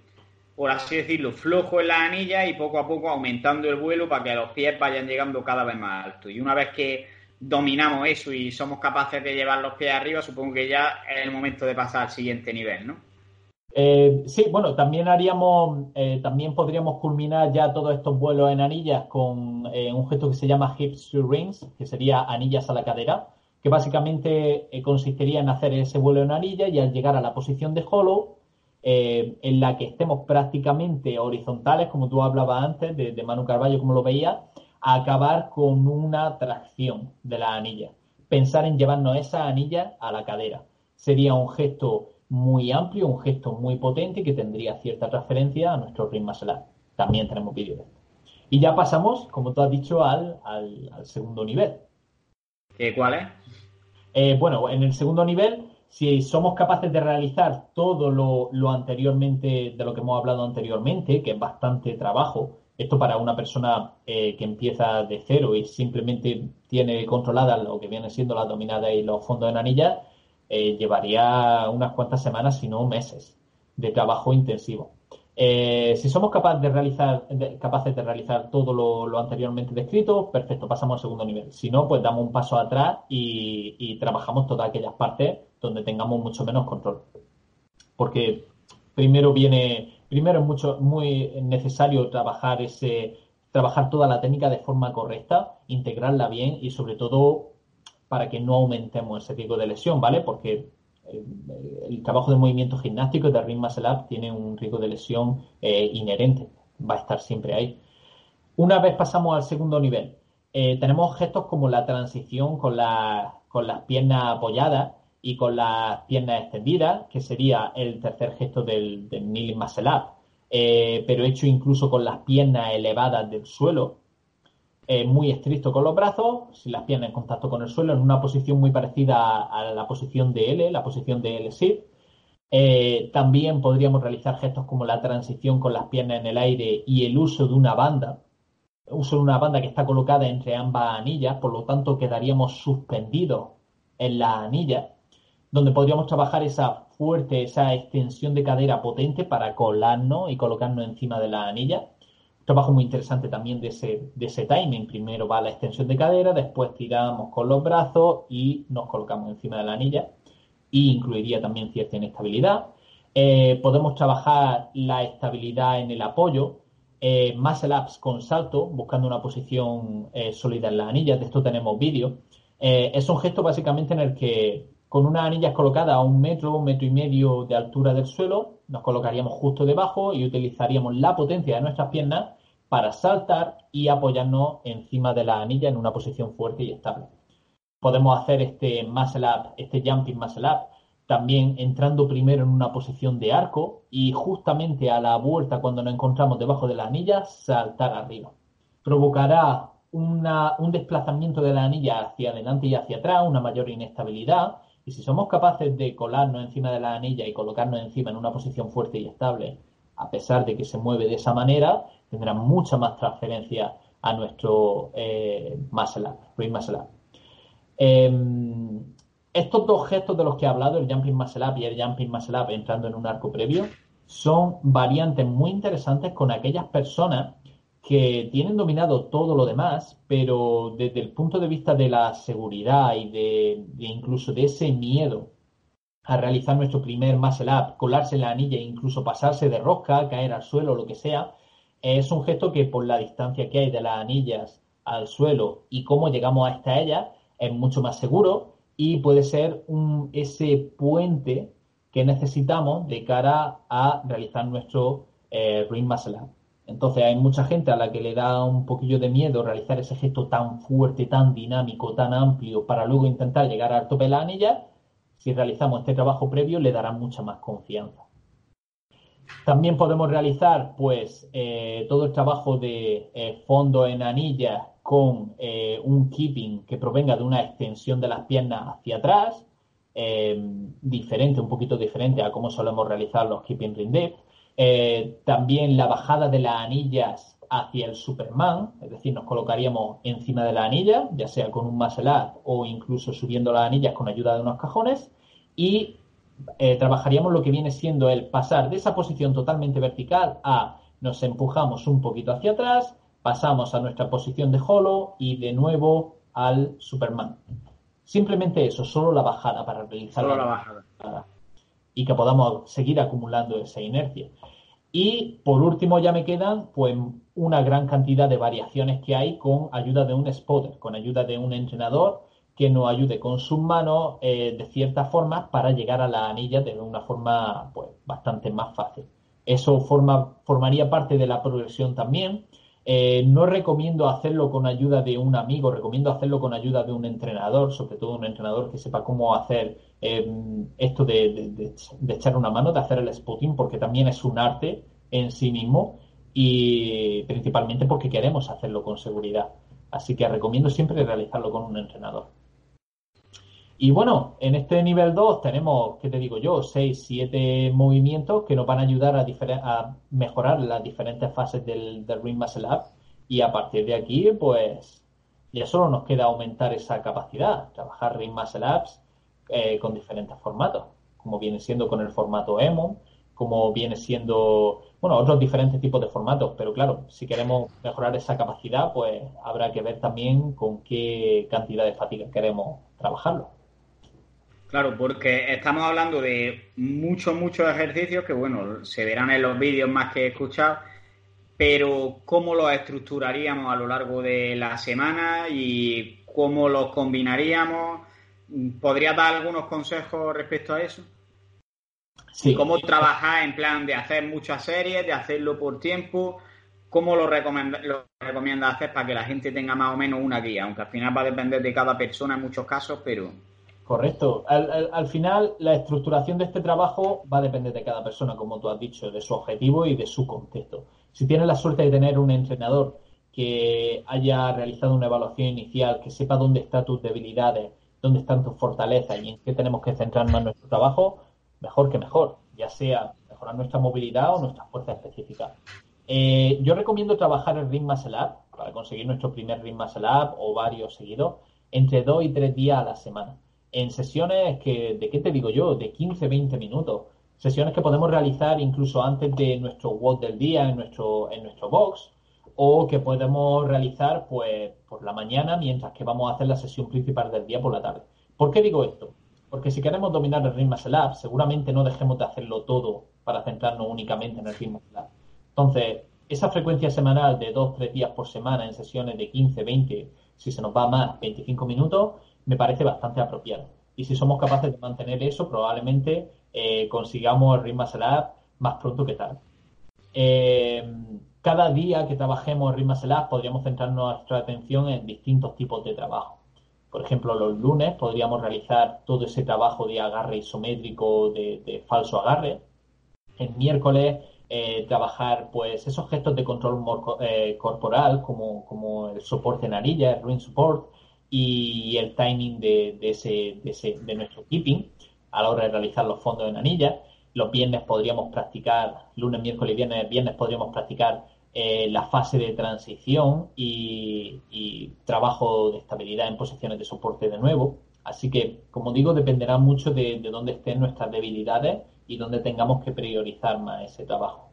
por así decirlo, flojo en la anilla y poco a poco aumentando el vuelo para que los pies vayan llegando cada vez más alto. Y una vez que dominamos eso y somos capaces de llevar los pies arriba, supongo que ya es el momento de pasar al siguiente nivel, ¿no? Eh, sí, bueno, también haríamos, eh, también podríamos culminar ya todos estos vuelos en anillas con eh, un gesto que se llama hips to rings, que sería anillas a la cadera, que básicamente consistiría en hacer ese vuelo en anilla y al llegar a la posición de hollow, eh, en la que estemos prácticamente horizontales, como tú hablabas antes de, de Manu Carballo, como lo veía, a acabar con una tracción de la anilla. Pensar en llevarnos esa anilla a la cadera. Sería un gesto muy amplio, un gesto muy potente que tendría cierta transferencia a nuestro ritmo muscle También tenemos vídeo de esto. Y ya pasamos, como tú has dicho, al, segundo nivel. ¿Cuál es? Eh, bueno, en el segundo nivel si somos capaces de realizar todo lo, anteriormente, de lo que hemos hablado anteriormente, que es bastante trabajo, esto para una persona eh, que empieza de cero y simplemente tiene controlada lo que viene siendo la dominada y los fondos en anilla, eh, llevaría unas cuantas semanas, si no meses, de trabajo intensivo. Eh, si somos capaces de realizar, de todo lo, anteriormente descrito, perfecto, pasamos al segundo nivel. Si no, pues damos un paso atrás y trabajamos todas aquellas partes donde tengamos mucho menos control. Porque primero viene, primero es mucho, muy necesario trabajar ese, trabajar toda la técnica de forma correcta, integrarla bien y sobre todo para que no aumentemos ese riesgo de lesión, ¿vale? Porque el, trabajo de movimiento gimnástico de Ring tiene un riesgo de lesión eh, inherente, va a estar siempre ahí. Una vez pasamos al segundo nivel, eh, tenemos gestos como la transición con, con las piernas apoyadas, y con las piernas extendidas, que sería el tercer gesto del, del kneeling eh, pero hecho incluso con las piernas elevadas del suelo, eh, muy estricto con los brazos, sin las piernas en contacto con el suelo, en una posición muy parecida a, la posición de L, la posición de L-sit. Eh, también podríamos realizar gestos como la transición con las piernas en el aire y el uso de una banda, uso de una banda que está colocada entre ambas anillas, por lo tanto quedaríamos suspendidos en la anilla donde podríamos trabajar esa fuerte, esa extensión de cadera potente para colarnos y colocarnos encima de la anilla. Trabajo muy interesante también de ese, de ese timing. Primero va la extensión de cadera, después tiramos con los brazos y nos colocamos encima de la anilla. Y incluiría también cierta inestabilidad. Eh, podemos trabajar la estabilidad en el apoyo, eh, muscle ups con salto, buscando una posición eh, sólida en la anilla. De esto tenemos vídeo. Eh, es un gesto básicamente en el que con unas anillas colocadas a un metro, un metro y medio de altura del suelo, nos colocaríamos justo debajo y utilizaríamos la potencia de nuestras piernas para saltar y apoyarnos encima de la anilla en una posición fuerte y estable. Podemos hacer este muscle up, este jumping muscle up, también entrando primero en una posición de arco y justamente a la vuelta cuando nos encontramos debajo de la anilla, saltar arriba. Provocará un desplazamiento de la anilla hacia adelante y hacia atrás, una mayor inestabilidad y si somos capaces de colarnos encima de la anilla y colocarnos encima en una posición fuerte y estable, a pesar de que se mueve de esa manera, tendrá mucha más transferencia a nuestro eh, muscle up, em, estos dos gestos de los que he hablado, el jumping muscle up y el jumping muscle entrando en un arco previo, son variantes muy interesantes con aquellas personas que tienen dominado todo lo demás, pero desde el punto de vista de la seguridad y de, incluso de ese miedo a realizar nuestro primer muscle up, colarse en la anilla e incluso pasarse de rosca, caer al suelo, lo que sea, es un gesto que por la distancia que hay de las anillas al suelo y cómo llegamos hasta ellas es mucho más seguro y puede ser un, ese puente que necesitamos de cara a realizar nuestro eh, ring. Entonces hay mucha gente a la que le da un poquillo de miedo realizar ese gesto tan fuerte, tan dinámico, tan amplio para luego intentar llegar al tope de la anilla. Si realizamos este trabajo previo le dará mucha más confianza. También podemos realizar pues eh, todo el trabajo de eh, fondo en anilla con eh, un keeping que provenga de una extensión de las piernas hacia atrás, diferente, un poquito diferente a cómo solemos realizar los keeping ring eh, también la bajada de las anillas hacia el Superman, es decir, nos colocaríamos encima de la anilla, ya sea con un muscle o incluso subiendo las anillas con ayuda de unos cajones, y eh, trabajaríamos lo que viene siendo el pasar de esa posición totalmente vertical a nos empujamos un poquito hacia atrás, pasamos a nuestra posición de hollow y de nuevo al Superman. Simplemente eso, solo la bajada para realizar la, bajada y que podamos seguir acumulando esa inercia. Y por último ya me quedan pues una gran cantidad de variaciones que hay con ayuda de un spotter, con ayuda de un entrenador que nos ayude con sus manos eh, de cierta forma para llegar a la anilla de una forma pues bastante más fácil. Eso forma, formaría parte de la progresión también eh, no recomiendo hacerlo con ayuda de un amigo, recomiendo hacerlo con ayuda de un entrenador, sobre todo un entrenador que sepa cómo hacer em, esto de, echar una mano, de hacer el spotting, porque también es un arte en sí mismo y principalmente porque queremos hacerlo con seguridad. Así que recomiendo siempre realizarlo con un entrenador. Y bueno, en este nivel 2 tenemos, ¿qué te digo yo? 6, 7 movimientos que nos van a ayudar a, mejorar las diferentes fases del, Ring Muscle Up. Y a partir de aquí, pues ya solo nos queda aumentar esa capacidad, trabajar Ring Muscle Ups eh, con diferentes formatos, como viene siendo con el formato EMO, como viene siendo, bueno, otros diferentes tipos de formatos, pero claro, si queremos mejorar esa capacidad, pues habrá que ver también con qué cantidad de fatiga queremos trabajarlo. Claro, porque estamos hablando de muchos, muchos ejercicios que, bueno, se verán en los vídeos más que escuchar, pero ¿cómo los estructuraríamos a lo largo de la semana y cómo los combinaríamos? ¿Podría dar algunos consejos respecto a eso? Sí. ¿Cómo trabajar en plan de hacer muchas series, de hacerlo por tiempo? ¿Cómo lo recomienda, lo recomienda hacer para que la gente tenga más o menos una guía? Aunque al final va a depender de cada persona en muchos casos, pero... Correcto. Al, final, la estructuración de este trabajo va a depender de cada persona, como tú has dicho, de su objetivo y de su contexto. Si tienes la suerte de tener un entrenador que haya realizado una evaluación inicial, que sepa dónde están tus debilidades, dónde están tus fortalezas y en qué tenemos que centrarnos en nuestro trabajo, mejor que mejor, ya sea mejorar nuestra movilidad o nuestras fuerzas específicas. Eh, yo recomiendo trabajar el Ring Muscle Up para conseguir nuestro primer Ring Muscle o varios seguidos entre dos y tres días a la semana en sesiones que, ¿de qué te digo yo? De 15, 20 minutos. Sesiones que podemos realizar incluso antes de nuestro walk del día en nuestro, en nuestro box o que podemos realizar pues por la mañana mientras que vamos a hacer la sesión principal del día por la tarde. ¿Por qué digo esto? Porque si queremos dominar el ritmo Muscle seguramente no dejemos de hacerlo todo para centrarnos únicamente en el ritmo Muscle Entonces, esa frecuencia semanal de 2-3 días por semana en sesiones de 15, 20, si se nos va más, 25 minutos, me parece bastante apropiado. Y si somos capaces de mantener eso, probablemente eh, consigamos el ritmo Lab más pronto que tarde. Eh, cada día que trabajemos en Lab podríamos centrar nuestra atención en distintos tipos de trabajo. Por ejemplo, los lunes podríamos realizar todo ese trabajo de agarre isométrico, de, falso agarre. El miércoles eh, trabajar pues esos gestos de control corporal como, como el soporte en anilla, el ring support, y el timing de, ese, de, nuestro keeping a la hora de realizar los fondos en anilla. Los viernes podríamos practicar, lunes, miércoles y viernes, viernes podríamos practicar eh, la fase de transición y, trabajo de estabilidad en posiciones de soporte de nuevo. Así que, como digo, dependerá mucho de, de dónde estén nuestras debilidades y dónde tengamos que priorizar más ese trabajo.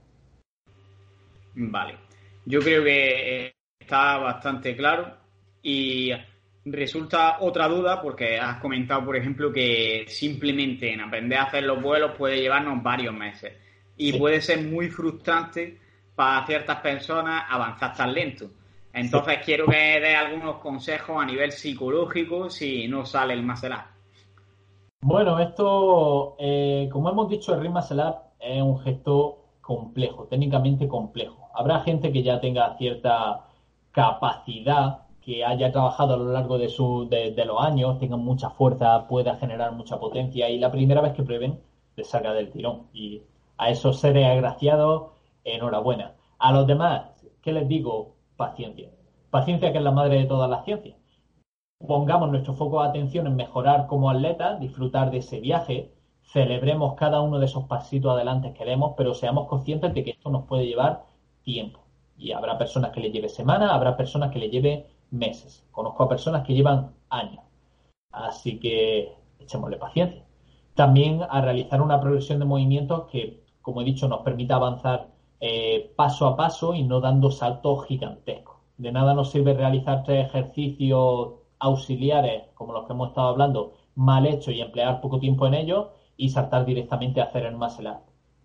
Vale, yo creo que eh, está bastante claro y resulta otra duda porque has comentado, por ejemplo, que simplemente en aprender a hacer los vuelos puede llevarnos varios meses y puede ser muy frustrante para ciertas personas avanzar tan lento. Entonces quiero que dé algunos consejos a nivel psicológico si no sale el muscle Bueno, esto, eh, como hemos dicho, el muscle es un gesto complejo, técnicamente complejo. Habrá gente que ya tenga cierta capacidad, que haya trabajado a lo largo de, su, de, los años, tenga mucha fuerza, pueda generar mucha potencia y la primera vez que prueben les salga del tirón. Y a esos seres agraciados, enhorabuena. A los demás, ¿qué les digo? Paciencia. Paciencia que es la madre de todas las ciencias. Pongamos nuestro foco de atención en mejorar como atletas, disfrutar de ese viaje, celebremos cada uno de esos pasitos adelante que queremos, pero seamos conscientes de que esto nos puede llevar tiempo. Y habrá personas que le lleve semanas, habrá personas que le lleve meses. Conozco a personas que llevan años. Así que echémosle paciencia. También a realizar una progresión de movimientos que, como he dicho, nos permita avanzar eh, paso a paso y no dando saltos gigantescos. De nada nos sirve realizar tres ejercicios auxiliares, como los que hemos estado hablando, mal hechos y emplear poco tiempo en ellos y saltar directamente a hacer el muscle.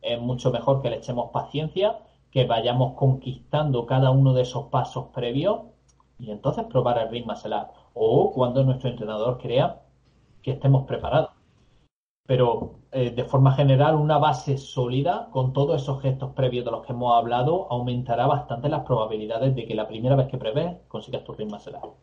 Es mucho mejor que le echemos paciencia, que vayamos conquistando cada uno de esos pasos previos y entonces probar el ritmo muscle. O cuando nuestro entrenador crea que estemos preparados pero eh, de forma general una base sólida con todos esos gestos previos de los que hemos hablado aumentará bastante las probabilidades de que la primera vez que prevés consigas tu ritmo acelerado.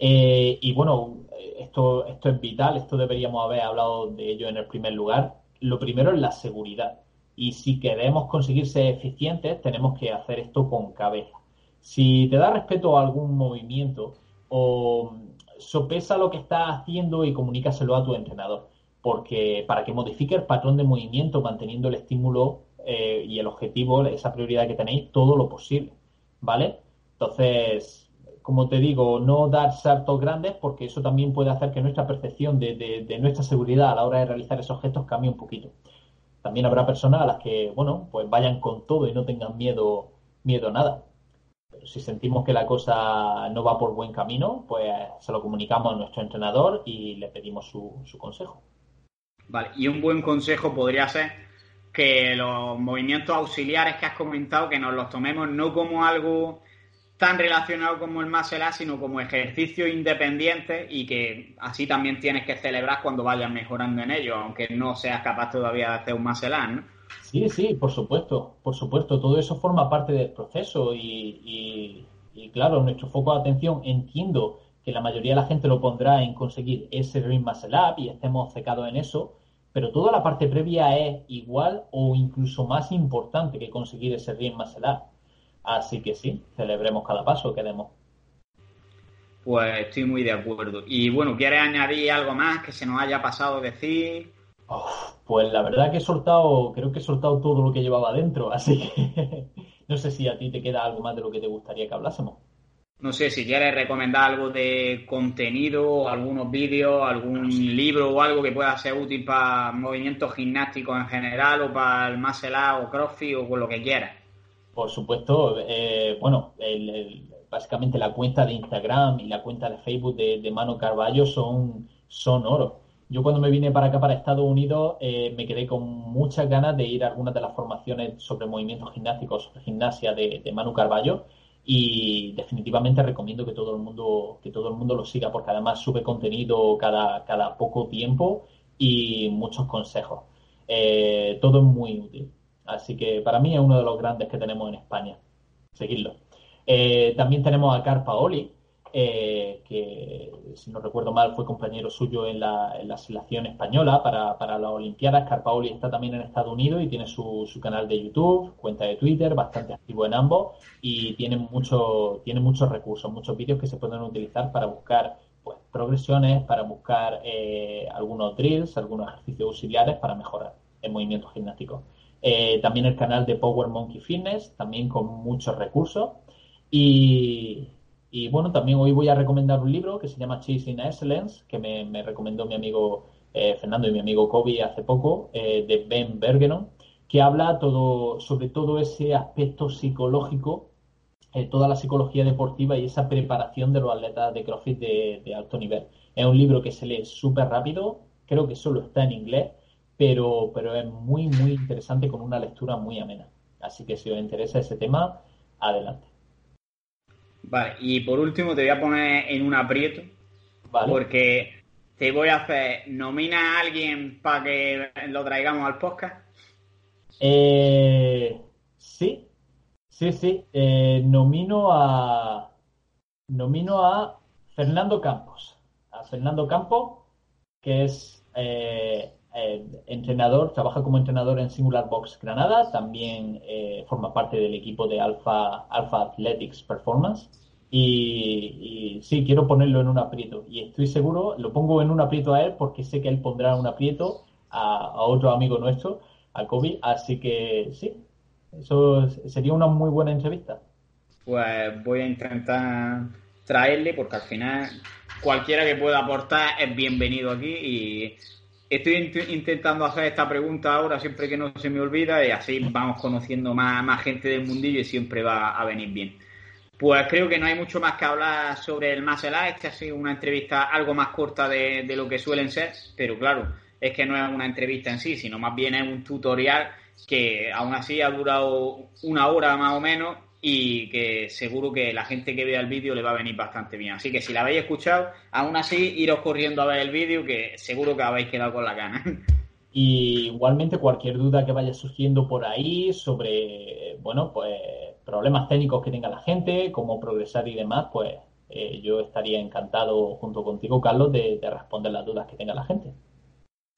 Eh, y bueno, esto, esto es vital, esto deberíamos haber hablado de ello en el primer lugar. Lo primero es la seguridad. Y si queremos conseguir ser eficientes, tenemos que hacer esto con cabeza. Si te da respeto a algún movimiento o sopesa lo que estás haciendo y comunícaselo a tu entrenador porque para que modifique el patrón de movimiento manteniendo el estímulo eh, y el objetivo, esa prioridad que tenéis, todo lo posible, ¿vale? Entonces, como te digo, no dar saltos grandes porque eso también puede hacer que nuestra percepción de, nuestra seguridad a la hora de realizar esos gestos cambie un poquito. También habrá personas a las que, bueno, pues vayan con todo y no tengan miedo, miedo a nada. Pero si sentimos que la cosa no va por buen camino, pues se lo comunicamos a nuestro entrenador y le pedimos su consejo. Vale, y un buen consejo podría ser que los movimientos auxiliares que has comentado, que nos los tomemos no como algo tan relacionado como el muscle sino como ejercicio independiente y que así también tienes que celebrar cuando vayas mejorando en ello, aunque no seas capaz todavía de hacer un muscle ¿no? Sí, sí, por supuesto, por supuesto, todo eso forma parte del proceso y, y claro, nuestro foco de atención entiendo que la mayoría de la gente lo pondrá en conseguir ese ring muscle up y estemos cecados en eso, pero toda la parte previa es igual o incluso más importante que conseguir ese bien más edad. Así que sí, celebremos cada paso que demos. Pues estoy muy de acuerdo. Y bueno, ¿quieres añadir algo más que se nos haya pasado decir? pues la verdad que he soltado, creo que he soltado todo lo que llevaba dentro, (laughs) así que no sé si a ti te queda algo más de lo que te gustaría que hablásemos. No sé si quieres recomendar algo de contenido, algunos vídeos, algún libro o algo que pueda ser útil para movimientos gimnásticos en general o para el muscle o crossfit o con lo que quieras. Por supuesto, eh, bueno, básicamente la cuenta de Instagram y la cuenta de Facebook de, Mano Carballo son, son oro. Yo cuando me vine para acá, para Estados Unidos, eh, me quedé con muchas ganas de ir a algunas de las formaciones sobre movimientos gimnásticos, sobre gimnasia de, de Manu Carballo y definitivamente recomiendo que todo el mundo que todo el mundo lo siga porque además sube contenido cada, cada poco tiempo y muchos consejos eh, todo es muy útil así que para mí es uno de los grandes que tenemos en España seguidlo eh, también tenemos a Carpa Oli eh, que si no recuerdo mal fue compañero suyo en la, en la selección española para, las Olimpiadas. Carpaoli está también en Estados Unidos y tiene su, su, canal de YouTube, cuenta de Twitter, bastante activo en ambos y tiene, mucho, tiene muchos recursos, muchos vídeos que se pueden utilizar para buscar pues, progresiones, para buscar eh, algunos drills, algunos ejercicios auxiliares para mejorar el movimiento gimnástico. Eh, también el canal de Power Monkey Fitness, también con muchos recursos. Y, y bueno, también hoy voy a recomendar un libro que se llama Chasing Excellence, que me, recomendó mi amigo Fernando y mi amigo Kobe hace poco, de Ben Bergeron, que habla todo, sobre todo ese aspecto psicológico, toda la psicología deportiva y esa preparación de los atletas de CrossFit de, alto nivel. Es un libro que se lee súper rápido, creo que solo está en inglés, pero, pero es muy, muy interesante con una lectura muy amena. Así que si os interesa ese tema, adelante. Vale, y por último te voy a poner en un aprieto, porque te voy a hacer, nomina a alguien para que lo traigamos al podcast. Eh, sí, sí, sí. Eh, nomino a nomino a Fernando Campos. A Fernando Campos, que es eh, entrenador, trabaja como entrenador en Singular Box Granada, también eh, forma parte del equipo de Alpha, Alpha Athletics Performance. Y, sí, quiero ponerlo en un aprieto. Y estoy seguro, lo pongo en un aprieto a él porque sé que él pondrá un aprieto a, otro amigo nuestro, a Kobe. Así que sí, eso sería una muy buena entrevista. Pues voy a intentar traerle porque al final cualquiera que pueda aportar es bienvenido aquí y Estoy intentando hacer esta pregunta ahora siempre que no se me olvida y así vamos conociendo más, más gente del mundillo y siempre va a venir bien. Pues creo que no hay mucho más que hablar sobre el Muscle Esta ha sido una entrevista algo más corta de, de, lo que suelen ser, pero claro, es que no es una entrevista en sí, sino más bien es un tutorial que aún así ha durado una hora más o menos y que seguro que la gente que vea el vídeo le va a venir bastante bien. Así que si la habéis escuchado, aún así iros corriendo a ver el vídeo que seguro que habéis quedado con la gana. (laughs) Y igualmente cualquier duda que vaya surgiendo por ahí sobre, bueno, pues problemas técnicos que tenga la gente, cómo progresar y demás, pues eh, yo estaría encantado junto contigo, Carlos, de, responder las dudas que tenga la gente.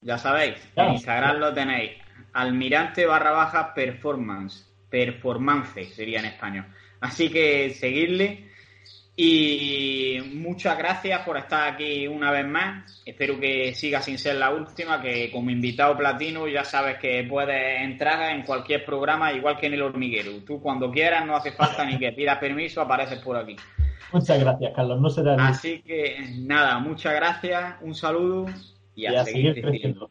Ya sabéis, en Instagram lo tenéis, almirante barra baja performance performance sería en español. Así que seguirle y muchas gracias por estar aquí una vez más. Espero que siga sin ser la última, que como invitado platino ya sabes que puedes entrar en cualquier programa igual que en el hormiguero. Tú cuando quieras no hace falta ni que pidas permiso, apareces por aquí. Muchas gracias, Carlos. No será Así que nada, muchas gracias, un saludo y a, seguir, creciendo.